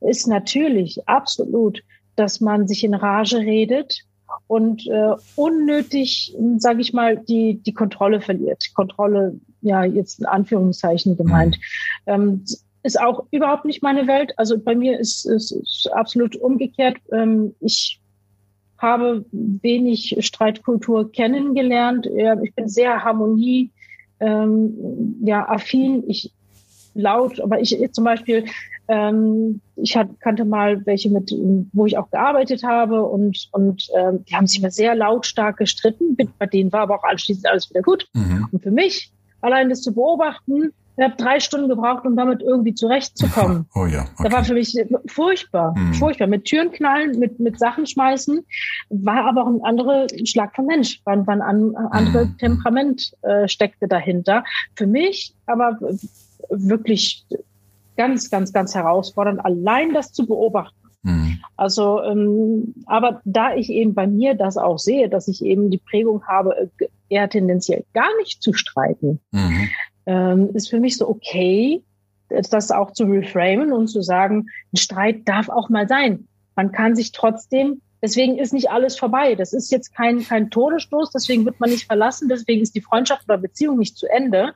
ist natürlich absolut, dass man sich in Rage redet und äh, unnötig, sage ich mal, die die Kontrolle verliert. Kontrolle, ja jetzt in Anführungszeichen gemeint. Mhm. Ähm, ist auch überhaupt nicht meine Welt. Also bei mir ist es absolut umgekehrt. Ähm, ich habe wenig Streitkultur kennengelernt. Ich bin sehr Harmonie, ähm, ja, affin. Ich laut, aber ich zum Beispiel, ähm, ich hat, kannte mal welche mit, wo ich auch gearbeitet habe und und ähm, die haben sich immer sehr lautstark gestritten. Bei denen war aber auch anschließend alles wieder gut. Mhm. Und für mich allein das zu beobachten, ich habe drei Stunden gebraucht, um damit irgendwie zurechtzukommen. Oh ja. Okay. Das war für mich furchtbar, mhm. furchtbar. Mit Türen knallen, mit, mit Sachen schmeißen, war aber auch ein anderer Schlag von Mensch, war, war ein anderes mhm. Temperament äh, steckte dahinter. Für mich aber wirklich ganz, ganz, ganz herausfordernd, allein das zu beobachten. Mhm. Also, ähm, aber da ich eben bei mir das auch sehe, dass ich eben die Prägung habe, äh, eher tendenziell gar nicht zu streiten, mhm ähm, ist für mich so okay, das auch zu reframen und zu sagen, ein Streit darf auch mal sein. Man kann sich trotzdem, deswegen ist nicht alles vorbei. Das ist jetzt kein, kein Todesstoß, deswegen wird man nicht verlassen, deswegen ist die Freundschaft oder Beziehung nicht zu Ende.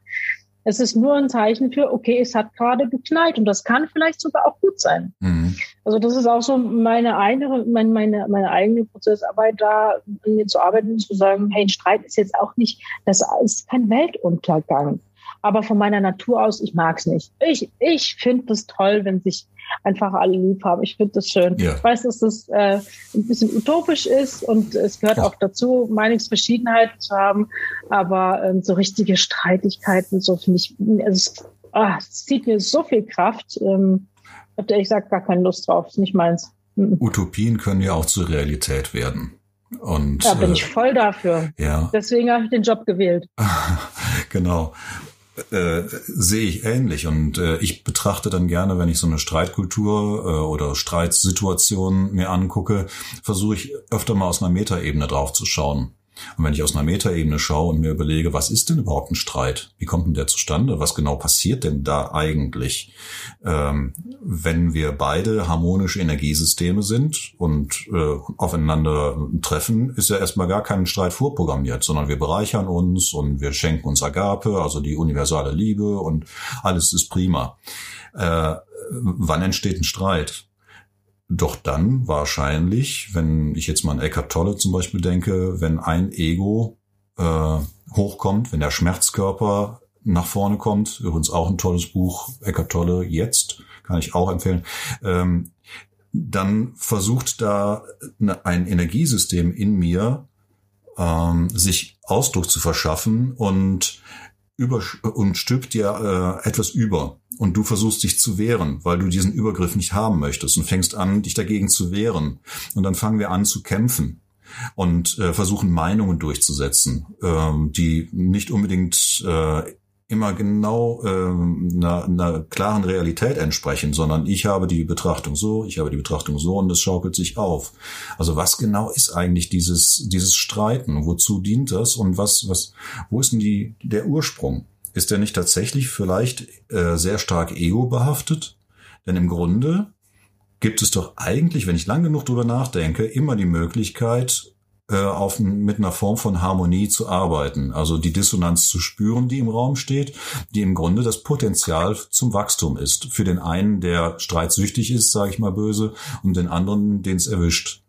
Es ist nur ein Zeichen für, okay, es hat gerade geknallt und das kann vielleicht sogar auch gut sein. Mhm. Also das ist auch so meine eigene, meine, meine, meine eigene Prozessarbeit da, an mir zu arbeiten, zu sagen, hey, ein Streit ist jetzt auch nicht, das ist kein Weltuntergang aber von meiner Natur aus, ich mag es nicht. Ich, ich finde es toll, wenn sich einfach alle lieb haben. Ich finde das schön. Ja. Ich weiß, dass das äh, ein bisschen utopisch ist und es gehört ja. auch dazu, Meinungsverschiedenheiten zu haben, aber ähm, so richtige Streitigkeiten, so finde ich, es, ah, es zieht mir so viel Kraft. Ähm, ich habe ehrlich gesagt gar keine Lust drauf, ist nicht meins. Mhm. Utopien können ja auch zur Realität werden. Und, da bin äh, ich voll dafür. Ja. Deswegen habe ich den Job gewählt. genau äh, sehe ich ähnlich und äh, ich betrachte dann gerne, wenn ich so eine Streitkultur äh, oder Streitsituation mir angucke, versuche ich öfter mal aus einer Metaebene drauf zu schauen. Und wenn ich aus einer Metaebene schaue und mir überlege, was ist denn überhaupt ein Streit? Wie kommt denn der zustande? Was genau passiert denn da eigentlich? Ähm, wenn wir beide harmonische Energiesysteme sind und äh, aufeinander treffen, ist ja erstmal gar kein Streit vorprogrammiert, sondern wir bereichern uns und wir schenken uns Agape, also die universale Liebe und alles ist prima. Äh, wann entsteht ein Streit? Doch dann wahrscheinlich, wenn ich jetzt mal an Eckhart Tolle zum Beispiel denke, wenn ein Ego äh, hochkommt, wenn der Schmerzkörper nach vorne kommt, übrigens auch ein tolles Buch, Eckhart Tolle jetzt, kann ich auch empfehlen, ähm, dann versucht da ein Energiesystem in mir ähm, sich Ausdruck zu verschaffen und über und stülpt dir äh, etwas über. Und du versuchst dich zu wehren, weil du diesen Übergriff nicht haben möchtest und fängst an, dich dagegen zu wehren. Und dann fangen wir an zu kämpfen und äh, versuchen Meinungen durchzusetzen, ähm, die nicht unbedingt äh, immer genau ähm, einer, einer klaren Realität entsprechen, sondern ich habe die Betrachtung so, ich habe die Betrachtung so und es schaukelt sich auf. Also was genau ist eigentlich dieses dieses Streiten? Wozu dient das und was was wo ist denn die der Ursprung? Ist der nicht tatsächlich vielleicht äh, sehr stark ego behaftet? Denn im Grunde gibt es doch eigentlich, wenn ich lang genug drüber nachdenke, immer die Möglichkeit, äh, auf, mit einer Form von Harmonie zu arbeiten. Also die Dissonanz zu spüren, die im Raum steht, die im Grunde das Potenzial zum Wachstum ist. Für den einen, der streitsüchtig ist, sage ich mal böse, und den anderen, den es erwischt.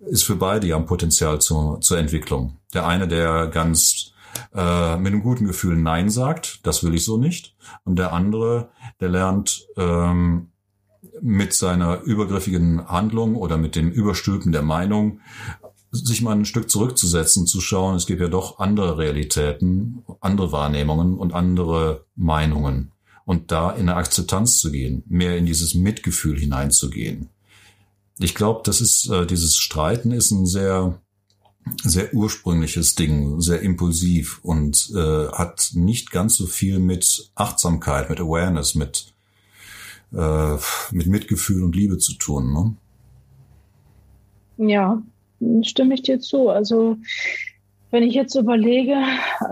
Ist für beide ja ein Potenzial zur, zur Entwicklung. Der eine, der ganz äh, mit einem guten Gefühl Nein sagt, das will ich so nicht. Und der andere, der lernt ähm, mit seiner übergriffigen Handlung oder mit dem Überstülpen der Meinung sich mal ein Stück zurückzusetzen, zu schauen, es gibt ja doch andere Realitäten, andere Wahrnehmungen und andere Meinungen. Und da in eine Akzeptanz zu gehen, mehr in dieses Mitgefühl hineinzugehen. Ich glaube, das ist, äh, dieses Streiten ist ein sehr, sehr ursprüngliches Ding, sehr impulsiv und äh, hat nicht ganz so viel mit Achtsamkeit, mit Awareness, mit, äh, mit Mitgefühl und Liebe zu tun. Ne? Ja, stimme ich dir zu. Also wenn ich jetzt überlege,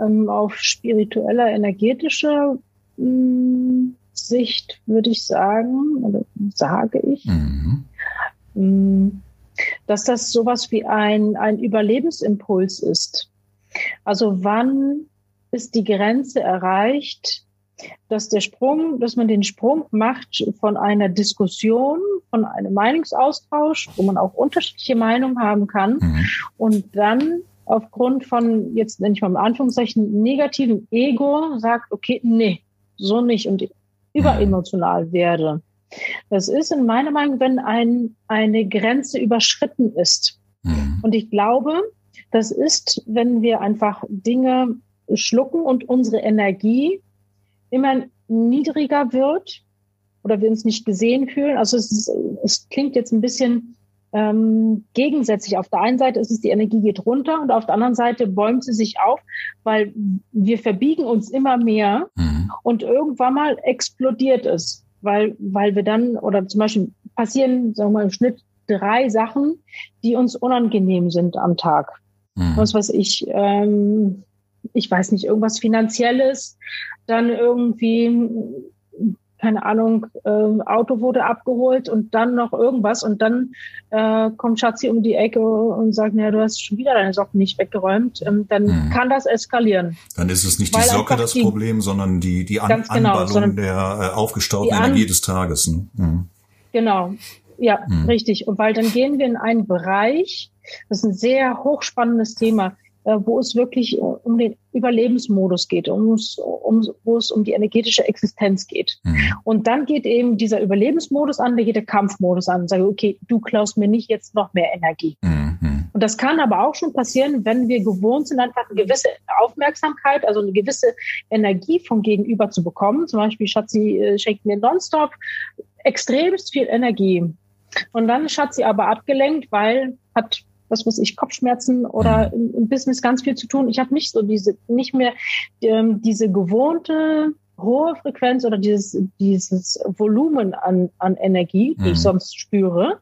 ähm, auf spiritueller, energetischer mh, hm, Sicht würde ich sagen, oder sage ich, mhm. mh, hm, dass das sowas wie ein, ein Überlebensimpuls ist. Also wann ist die Grenze erreicht, dass der Sprung, dass man den Sprung macht von einer Diskussion, von einem Meinungsaustausch, wo man auch unterschiedliche Meinungen haben kann mhm. und dann aufgrund von, jetzt nenne ich mal im Anführungszeichen, negativen Ego sagt, okay, nee, so nicht und überemotional werde. Das ist in meiner Meinung, wenn ein, eine Grenze überschritten ist. Mhm. Und ich glaube, das ist, wenn wir einfach Dinge schlucken und unsere Energie immer niedriger wird oder wir uns nicht gesehen fühlen. Also es, ist, es klingt jetzt ein bisschen ähm, gegensätzlich. Auf der einen Seite ist es, die Energie geht runter und auf der anderen Seite bäumt sie sich auf, weil wir verbiegen uns immer mehr mhm. und irgendwann mal explodiert es, weil, weil wir dann, oder zum Beispiel passieren, sagen wir mal, im Schnitt drei Sachen, die uns unangenehm sind am Tag. Mhm. Was weiß ich, ähm, ich weiß nicht, irgendwas Finanzielles, dann irgendwie, keine Ahnung, äh, Auto wurde abgeholt und dann noch irgendwas und dann äh, kommt Schatzi um die Ecke und sagt, naja, du hast schon wieder deine Socken nicht weggeräumt, ähm, dann hm. kann das eskalieren. Dann ist es nicht die Socke das die, Problem, sondern die, die An genau, Anballung der äh, aufgestauten Energie des Tages. Ne? Hm. Genau, ja, hm. richtig. Und weil dann gehen wir in einen Bereich, das ist ein sehr hochspannendes Thema. Äh, wo es wirklich äh, um den Überlebensmodus geht, um, um, wo es um die energetische Existenz geht. Mhm. Und dann geht eben dieser Überlebensmodus an, da geht der Kampfmodus an. Sage, okay, du klaust mir nicht jetzt noch mehr Energie. Mhm. Und das kann aber auch schon passieren, wenn wir gewohnt sind, einfach eine gewisse Aufmerksamkeit, also eine gewisse Energie vom Gegenüber zu bekommen. Zum Beispiel, Schatzi äh, schenkt mir nonstop extremst viel Energie. Und dann ist Schatzi aber abgelenkt, weil hat was weiß ich, Kopfschmerzen oder mhm. im, im Business ganz viel zu tun. Ich habe nicht so diese, nicht mehr ähm, diese gewohnte hohe Frequenz oder dieses, dieses Volumen an, an Energie, die ich mhm. sonst spüre.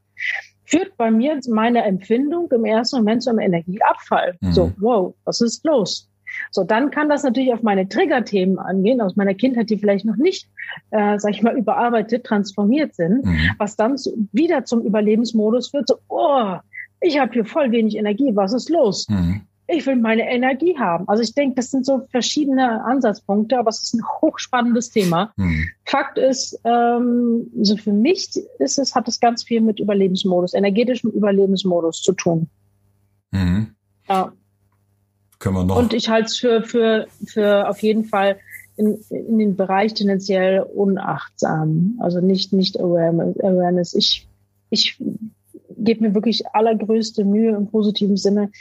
führt bei mir meine Empfindung im ersten Moment zu einem Energieabfall. Mhm. So, wow, was ist los? So, dann kann das natürlich auf meine Triggerthemen angehen, aus meiner Kindheit, die vielleicht noch nicht, äh, sag ich mal, überarbeitet, transformiert sind, mhm. was dann zu, wieder zum Überlebensmodus führt. So, oh, ich habe hier voll wenig Energie, was ist los? Mhm. Ich will meine Energie haben. Also ich denke, das sind so verschiedene Ansatzpunkte, aber es ist ein hochspannendes Thema. Mhm. Fakt ist, ähm, also für mich ist es, hat es ganz viel mit Überlebensmodus, energetischem Überlebensmodus zu tun. Mhm. Ja. Können wir noch. Und ich halte es für, für, für auf jeden Fall in, in den Bereich tendenziell unachtsam. Also nicht, nicht Awareness. Ich, ich gebe mir wirklich allergrößte Mühe im positiven Sinne,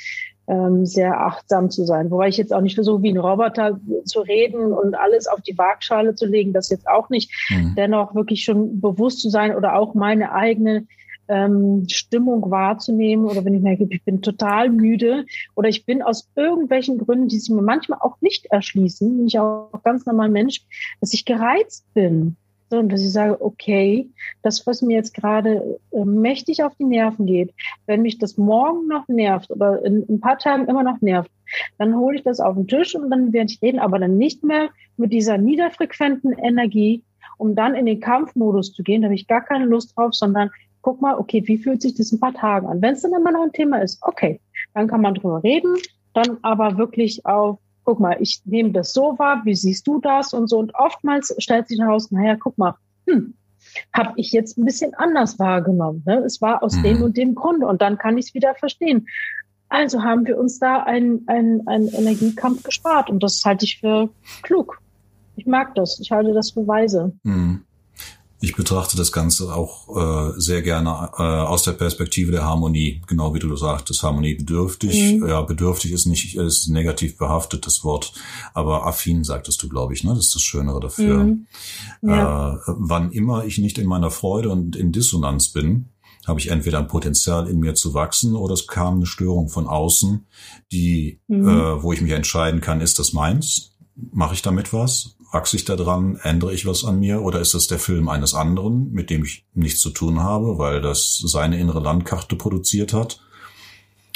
ähm, sehr achtsam zu sein. Wobei ich jetzt auch nicht versuche, wie ein Roboter zu reden und alles auf die Waagschale zu legen, das jetzt auch nicht. Mhm. Dennoch wirklich schon bewusst zu sein oder auch meine eigene ähm, Stimmung wahrzunehmen oder wenn ich merke, ich bin total müde oder ich bin aus irgendwelchen Gründen, die sich mir manchmal auch nicht erschließen, bin ich auch ganz normal Mensch, dass ich gereizt bin. So, und dass ich sage, okay, das, was mir jetzt gerade äh, mächtig auf die Nerven geht, wenn mich das morgen noch nervt oder in, in ein paar Tagen immer noch nervt, dann hole ich das auf den Tisch und dann werde ich reden, aber dann nicht mehr mit dieser niederfrequenten Energie, um dann in den Kampfmodus zu gehen. Da habe ich gar keine Lust drauf, sondern guck mal, okay, wie fühlt sich das in ein paar Tagen an? Wenn es dann immer noch ein Thema ist, okay, dann kann man drüber reden, dann aber wirklich auf guck mal, ich nehme das so wahr, wie siehst du das und so. Und oftmals stellt sich heraus, naja, guck mal, hm, habe ich jetzt ein bisschen anders wahrgenommen. Ne? Es war aus mhm. dem und dem Grunde und dann kann ich es wieder verstehen. Also haben wir uns da einen, einen, einen Energiekampf gespart und das halte ich für klug. Ich mag das. Ich halte das für weise. Mhm. Ich betrachte das Ganze auch äh, sehr gerne äh, aus der Perspektive der Harmonie, genau wie du sagtest, Harmonie bedürftig. Mhm. Ja, bedürftig ist nicht ist negativ behaftet das Wort, aber affin sagtest du, glaube ich, ne? Das ist das Schönere dafür. Mhm. Ja. Äh, wann immer ich nicht in meiner Freude und in Dissonanz bin, habe ich entweder ein Potenzial in mir zu wachsen oder es kam eine Störung von außen, die, mhm. äh, wo ich mich entscheiden kann, ist das meins? Mache ich damit was? Wachse ich da dran, ändere ich was an mir oder ist das der Film eines anderen, mit dem ich nichts zu tun habe, weil das seine innere Landkarte produziert hat?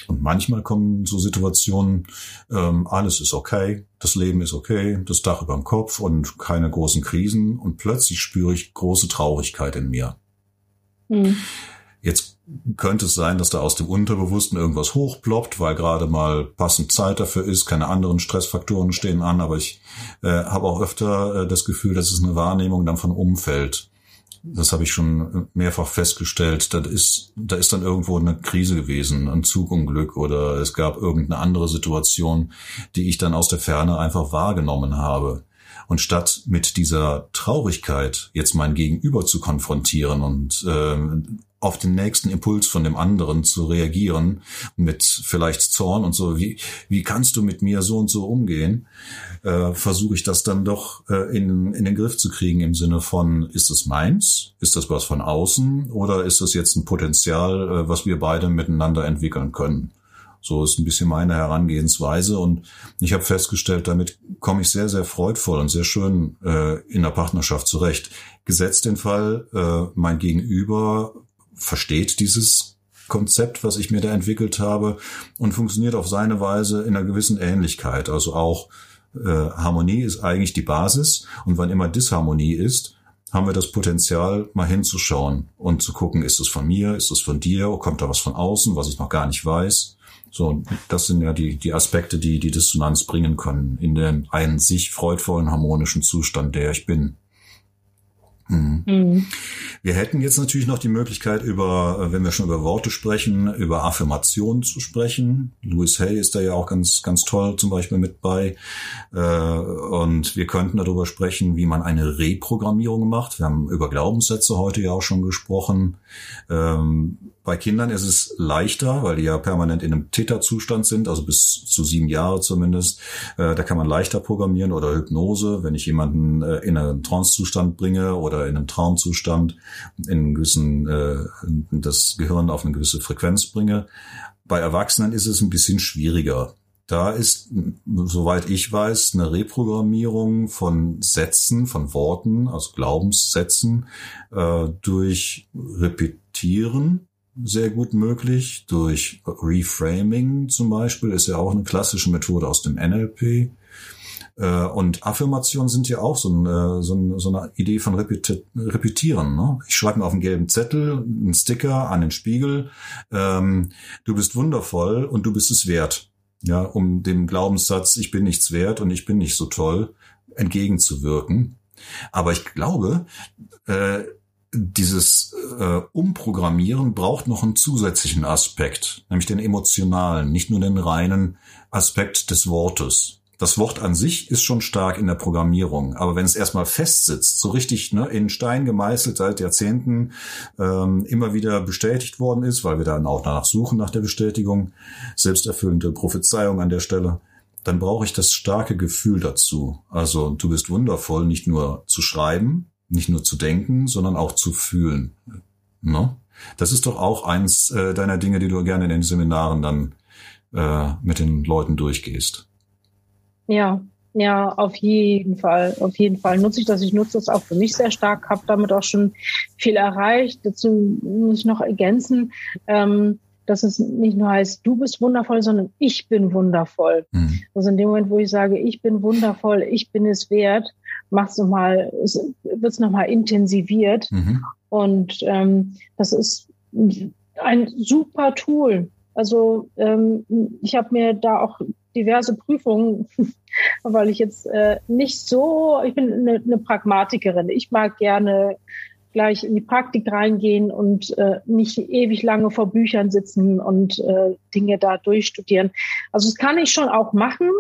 Und manchmal kommen so Situationen, ähm, alles ist okay, das Leben ist okay, das Dach über dem Kopf und keine großen Krisen und plötzlich spüre ich große Traurigkeit in mir. Mhm. Jetzt könnte es sein, dass da aus dem Unterbewussten irgendwas hochploppt, weil gerade mal passend Zeit dafür ist, keine anderen Stressfaktoren stehen an, aber ich äh, habe auch öfter äh, das Gefühl, dass es eine Wahrnehmung dann von Umfeld. Das habe ich schon mehrfach festgestellt. Da ist, da ist dann irgendwo eine Krise gewesen, ein Zugunglück oder es gab irgendeine andere Situation, die ich dann aus der Ferne einfach wahrgenommen habe. Und statt mit dieser Traurigkeit jetzt mein Gegenüber zu konfrontieren und äh, auf den nächsten Impuls von dem anderen zu reagieren mit vielleicht Zorn und so, wie, wie kannst du mit mir so und so umgehen, äh, versuche ich das dann doch äh, in, in den Griff zu kriegen im Sinne von, ist das meins? Ist das was von außen? Oder ist das jetzt ein Potenzial, äh, was wir beide miteinander entwickeln können? So ist ein bisschen meine Herangehensweise und ich habe festgestellt, damit komme ich sehr, sehr freudvoll und sehr schön äh, in der Partnerschaft zurecht. Gesetzt den Fall, äh, mein Gegenüber versteht dieses Konzept, was ich mir da entwickelt habe und funktioniert auf seine Weise in einer gewissen Ähnlichkeit. Also auch äh, Harmonie ist eigentlich die Basis und wann immer Disharmonie ist, haben wir das Potenzial, mal hinzuschauen und zu gucken, ist es von mir, ist es von dir, kommt da was von außen, was ich noch gar nicht weiß. So, das sind ja die, die Aspekte, die die Dissonanz bringen können in den einen sich freudvollen, harmonischen Zustand, der ich bin. Mhm. Mhm. Wir hätten jetzt natürlich noch die Möglichkeit, über, äh, wenn wir schon über Worte sprechen, über Affirmationen zu sprechen. Louis Hay ist da ja auch ganz, ganz toll zum Beispiel mit bei. Äh, und wir könnten darüber sprechen, wie man eine Reprogrammierung macht. Wir haben über Glaubenssätze heute ja auch schon gesprochen. Bei Kindern ist es leichter, weil die ja permanent in einem Theta-Zustand sind, also bis zu sieben Jahre zumindest. Äh, da kann man leichter programmieren oder Hypnose, wenn ich jemanden äh, in einen Trance-Zustand bringe oder in einen Traumzustand, in einen gewissen, äh, das Gehirn auf eine gewisse Frequenz bringe. Bei Erwachsenen ist es ein bisschen schwieriger. Da ist, soweit ich weiß, eine Reprogrammierung von Sätzen, von Worten, also Glaubenssätzen, äh, durch Repetieren sehr gut möglich. Durch Reframing zum Beispiel ist ja auch eine klassische Methode aus dem NLP. Äh, und Affirmationen sind ja auch so, ein, so, ein, so eine Idee von Repeti Repetieren. Ne? Ich schreibe mir auf einen gelben Zettel einen Sticker an den Spiegel. Ähm, du bist wundervoll und du bist es wert. Ja, um dem Glaubenssatz, ich bin nichts wert und ich bin nicht so toll, entgegenzuwirken. Aber ich glaube, äh, dieses äh, Umprogrammieren braucht noch einen zusätzlichen Aspekt, nämlich den emotionalen, nicht nur den reinen Aspekt des Wortes. Das Wort an sich ist schon stark in der Programmierung, aber wenn es erstmal festsitzt, so richtig ne, in Stein gemeißelt seit Jahrzehnten ähm, immer wieder bestätigt worden ist, weil wir dann auch danach suchen nach der Bestätigung, selbsterfüllende Prophezeiung an der Stelle, dann brauche ich das starke Gefühl dazu. Also du bist wundervoll, nicht nur zu schreiben, nicht nur zu denken, sondern auch zu fühlen. Ne? Das ist doch auch eins äh, deiner Dinge, die du gerne in den Seminaren dann äh, mit den Leuten durchgehst. Ja, ja, auf jeden Fall, auf jeden Fall nutze ich das. Ich nutze das auch für mich sehr stark, habe damit auch schon viel erreicht. Dazu muss ich noch ergänzen, ähm, dass es nicht nur heißt, du bist wundervoll, sondern ich bin wundervoll. Mhm. Also in dem Moment, wo ich sage, ich bin wundervoll, ich bin es wert, macht's noch mal, wird's noch mal intensiviert. Mhm. Und ähm, das ist ein super Tool. Also ähm, ich habe mir da auch diverse Prüfungen, weil ich jetzt äh, nicht so, ich bin eine, eine Pragmatikerin. Ich mag gerne gleich in die Praktik reingehen und äh, nicht ewig lange vor Büchern sitzen und äh, Dinge da durchstudieren. Also das kann ich schon auch machen,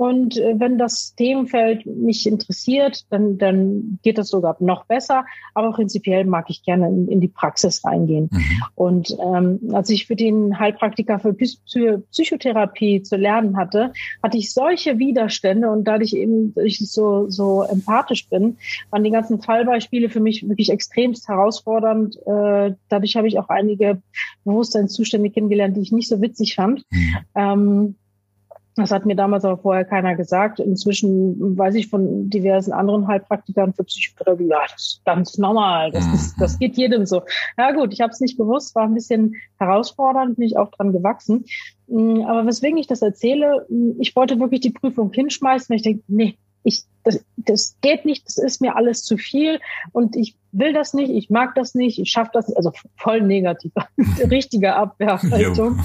und äh, wenn das Themenfeld mich interessiert, dann, dann geht das sogar noch besser. Aber prinzipiell mag ich gerne in, in die Praxis reingehen. Mhm. Und ähm, als ich für den Heilpraktiker für Psychotherapie zu lernen hatte, hatte ich solche Widerstände und dadurch eben, ich so, so empathisch bin, waren die ganzen Fallbeispiele für mich wirklich extremst herausfordernd. Äh, dadurch habe ich auch einige Bewusstseinszustände kennengelernt, die ich nicht so witzig fand. Mhm. Ähm, das hat mir damals aber vorher keiner gesagt. Inzwischen weiß ich von diversen anderen Heilpraktikern für Psychotherapie, ja, das ist ganz normal. Das, ist, das geht jedem so. Ja gut, ich habe es nicht gewusst, war ein bisschen herausfordernd, bin ich auch dran gewachsen. Mm, aber weswegen ich das erzähle, mm, ich wollte wirklich die Prüfung hinschmeißen, weil ich denke, nee, ich, das, das geht nicht, das ist mir alles zu viel und ich will das nicht, ich mag das nicht, ich schaffe das nicht, also voll negativ, richtige Abwehrhaltung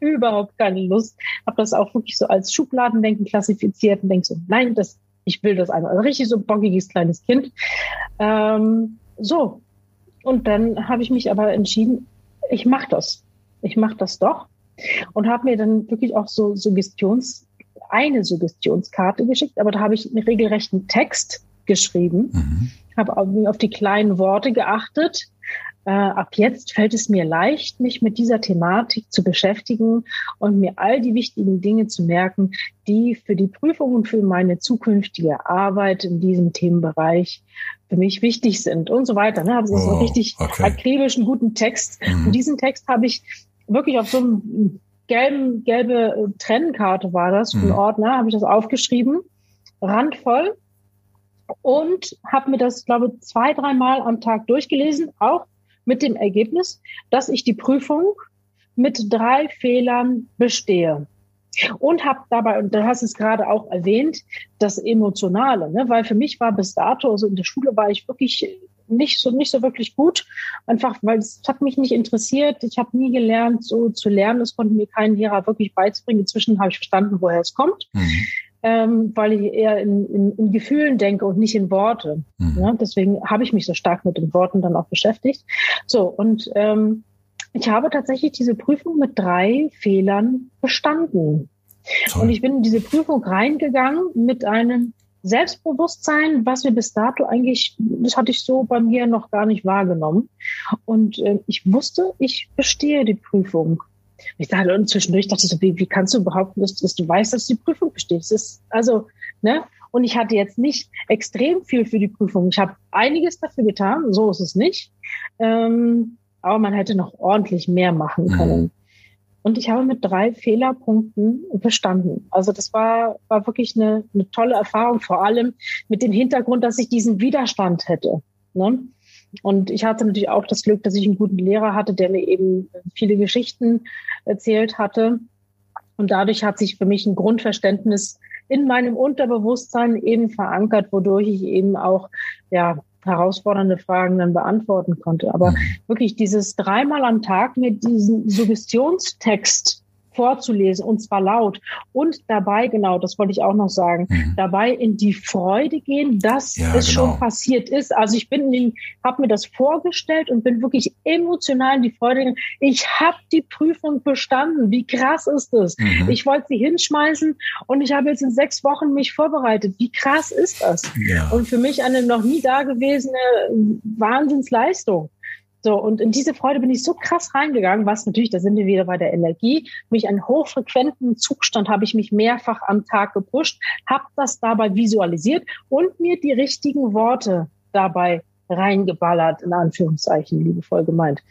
überhaupt keine Lust, habe das auch wirklich so als Schubladendenken klassifiziert und denke so, nein, das, ich will das einfach. Also richtig so bockiges kleines Kind. Ähm, so. Und dann habe ich mich aber entschieden, ich mache das. Ich mache das doch. Und habe mir dann wirklich auch so Suggestions, eine Suggestionskarte geschickt, aber da habe ich einen regelrechten Text geschrieben, mhm. habe auf die kleinen Worte geachtet, äh, ab jetzt fällt es mir leicht, mich mit dieser Thematik zu beschäftigen und mir all die wichtigen Dinge zu merken, die für die Prüfung und für meine zukünftige Arbeit in diesem Themenbereich für mich wichtig sind und so weiter. Ne? Also oh, so richtig okay. akribischen, guten Text. Mhm. Und diesen Text habe ich wirklich auf so einem gelben, gelbe Trennkarte war das, mhm. ein Ordner, habe ich das aufgeschrieben, randvoll und habe mir das, glaube ich, zwei, dreimal am Tag durchgelesen, auch mit dem Ergebnis, dass ich die Prüfung mit drei Fehlern bestehe. Und habe dabei, und du hast es gerade auch erwähnt, das Emotionale, ne? weil für mich war bis dato, also in der Schule war ich wirklich nicht so nicht so wirklich gut, einfach weil es hat mich nicht interessiert. Ich habe nie gelernt, so zu lernen. Es konnte mir kein Lehrer wirklich beizubringen. Inzwischen habe ich verstanden, woher es kommt. Mhm ähm, weil ich eher in, in, in Gefühlen denke und nicht in Worte. Mhm. Ja, deswegen habe ich mich so stark mit den Worten dann auch beschäftigt. So, und ähm, ich habe tatsächlich diese Prüfung mit drei Fehlern bestanden. Toll. Und ich bin in diese Prüfung reingegangen mit einem Selbstbewusstsein, was wir bis dato eigentlich, das hatte ich so bei mir noch gar nicht wahrgenommen. Und äh, ich wusste, ich bestehe die Prüfung. Ich dachte, und zwischendurch dachte ich so, wie, wie kannst du behaupten, dass, dass du weißt, dass du die Prüfung bestehst? Ist, also, ne? Und ich hatte jetzt nicht extrem viel für die Prüfung. Ich habe einiges dafür getan, so ist es nicht. Ähm, aber man hätte noch ordentlich mehr machen mhm. können. Mhm. Und ich habe mit drei Fehlerpunkten bestanden. Also das war, war wirklich eine, eine tolle Erfahrung, vor allem mit dem Hintergrund, dass ich diesen Widerstand hätte. Ne? Und ich hatte natürlich auch das Glück, dass ich einen guten Lehrer hatte, der mir eben viele Geschichten erzählt hatte. Und dadurch hat sich für mich ein Grundverständnis in meinem Unterbewusstsein eben verankert, wodurch ich eben auch ja herausfordernde Fragen dann beantworten konnte. Aber mhm. wirklich dieses dreimal am Tag mit diesem Suggestionstext vorzulesen und zwar laut und dabei, genau, das wollte ich auch noch sagen, mhm. dabei in die Freude gehen, dass ja, es genau. schon passiert ist. Also ich bin, habe mir das vorgestellt und bin wirklich emotional in die Freude gegangen. Ich habe die Prüfung bestanden. Wie krass ist das? Mhm. Ich wollte sie hinschmeißen und ich habe jetzt in sechs Wochen mich vorbereitet. Wie krass ist das? Ja. Und für mich eine noch nie dagewesene Wahnsinnsleistung. So, und in diese Freude bin ich so krass reingegangen, was natürlich, da sind wir wieder bei der Energie, mich einen hochfrequenten Zustand habe ich mich mehrfach am Tag gepusht, habe das dabei visualisiert und mir die richtigen Worte dabei reingeballert, in Anführungszeichen, liebevoll gemeint.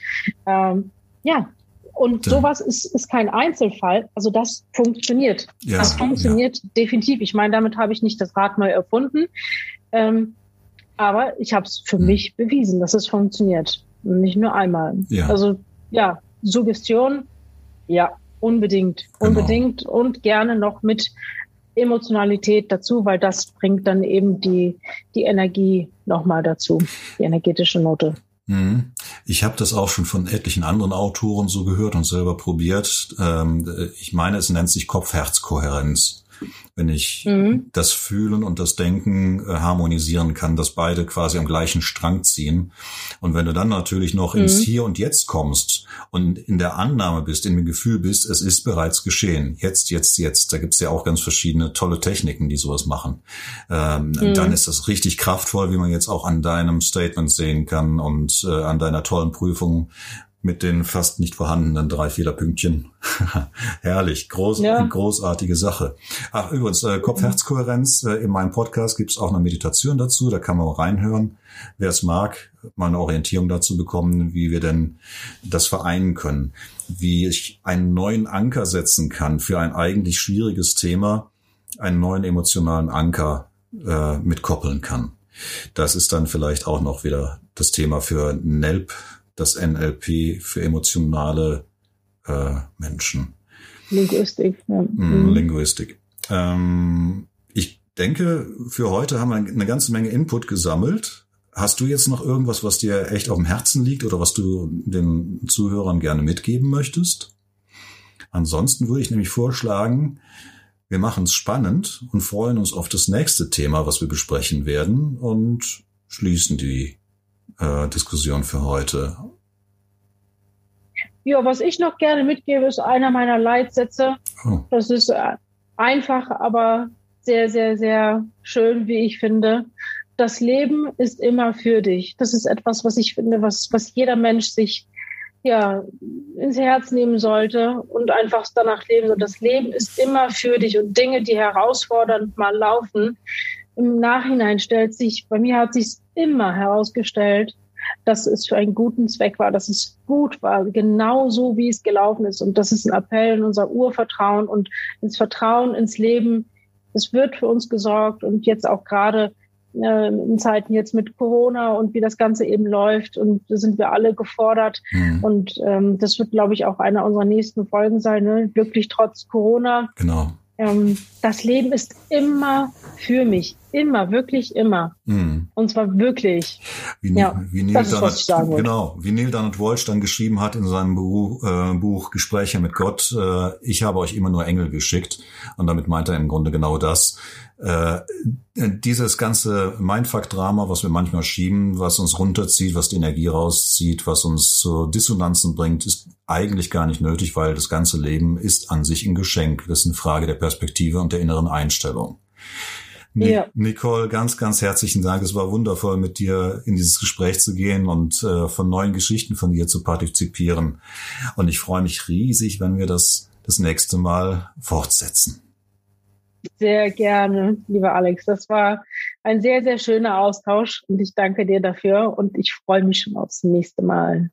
Ähm, ja, und sowas ist, ist kein Einzelfall. Also das funktioniert. Ja, das funktioniert ja. definitiv. Ich meine, damit habe ich nicht das Rad neu erfunden. Ähm, aber ich habe es für hm. mich bewiesen, dass es funktioniert. Nicht nur einmal. Ja. Also ja, Suggestion, ja, unbedingt. Genau. Unbedingt und gerne noch mit Emotionalität dazu, weil das bringt dann eben die, die Energie nochmal dazu, die energetische Note. Mhm. Ich habe das auch schon von etlichen anderen Autoren so gehört und selber probiert. Ähm, ich meine, es nennt sich Kopf-Herz-Kohärenz wenn ich mhm. das Fühlen und das Denken äh, harmonisieren kann, dass beide quasi am gleichen Strang ziehen. Und wenn du dann natürlich noch mhm. ins Hier und Jetzt kommst und in der Annahme bist, in dem Gefühl bist, es ist bereits geschehen, jetzt, jetzt, jetzt, da gibt's ja auch ganz verschiedene tolle Techniken, die sowas machen, ähm, mhm. dann ist das richtig kraftvoll, wie man jetzt auch an deinem Statement sehen kann und äh, an deiner tollen Prüfung, mit den fast nicht vorhandenen drei Fehlerpünktchen. Herrlich, groß, ja. großartige Sache. Ach, übrigens, äh, Kopf-Herz-Kohärenz, äh, in meinem Podcast gibt es auch eine Meditation dazu, da kann man auch reinhören. Wer es mag, mal eine Orientierung dazu bekommen, wie wir denn das vereinen können. Wie ich einen neuen Anker setzen kann für ein eigentlich schwieriges Thema, einen neuen emotionalen Anker äh, mitkoppeln kann. Das ist dann vielleicht auch noch wieder das Thema für NELP, das NLP für emotionale äh, Menschen. Linguistik. Ja. Mm, mhm. Linguistik. Ähm, ich denke, für heute haben wir eine ganze Menge Input gesammelt. Hast du jetzt noch irgendwas, was dir echt auf dem Herzen liegt oder was du den Zuhörern gerne mitgeben möchtest? Ansonsten würde ich nämlich vorschlagen, wir machen es spannend und freuen uns auf das nächste Thema, was wir besprechen werden und schließen die äh, Diskussion für heute. Ja, was ich noch gerne mitgebe, ist einer meiner Leitsätze. Oh. Das ist äh, einfach, aber sehr, sehr, sehr schön, wie ich finde. Das Leben ist immer für dich. Das ist etwas, was ich finde, was, was jeder Mensch sich ja, ins Herz nehmen sollte und einfach danach leben soll. Das Leben ist immer für dich und Dinge, die herausfordernd mal laufen, im Nachhinein stellt sich, bei mir hat sich immer herausgestellt, dass es für einen guten Zweck war, dass es gut war, genau so, wie es gelaufen ist. Und das ist ein Appell in unser Urvertrauen und ins Vertrauen ins Leben. Es wird für uns gesorgt und jetzt auch gerade äh, in Zeiten jetzt mit Corona und wie das Ganze eben läuft und da sind wir alle gefordert. Mhm. Und ähm, das wird, glaube ich, auch einer unserer nächsten Folgen sein, ne? glücklich trotz Corona. Genau ähm, das Leben ist immer für mich. Immer, wirklich immer. Mm. Und zwar wirklich. Wie, ja, wie Neil das ist, was Genau, wie Neil Donald Walsh dann geschrieben hat in seinem Buch, äh, Buch Gespräche mit Gott, äh, ich habe euch immer nur Engel geschickt. Und damit meint er im Grunde genau das. Äh, dieses ganze Mindfuck-Drama, was wir manchmal schieben, was uns runterzieht, was die Energie rauszieht, was uns zu Dissonanzen bringt, ist eigentlich gar nicht nötig, weil das ganze Leben ist an sich ein Geschenk. Das ist eine Frage der Perspektive und der inneren Einstellung. Ja. Nicole, ganz, ganz herzlichen Dank. Es war wundervoll, mit dir in dieses Gespräch zu gehen und äh, von neuen Geschichten von dir zu partizipieren. Und ich freue mich riesig, wenn wir das das nächste Mal fortsetzen. Sehr gerne, lieber Alex. Das war ein sehr, sehr schöner Austausch und ich danke dir dafür und ich freue mich schon aufs nächste Mal.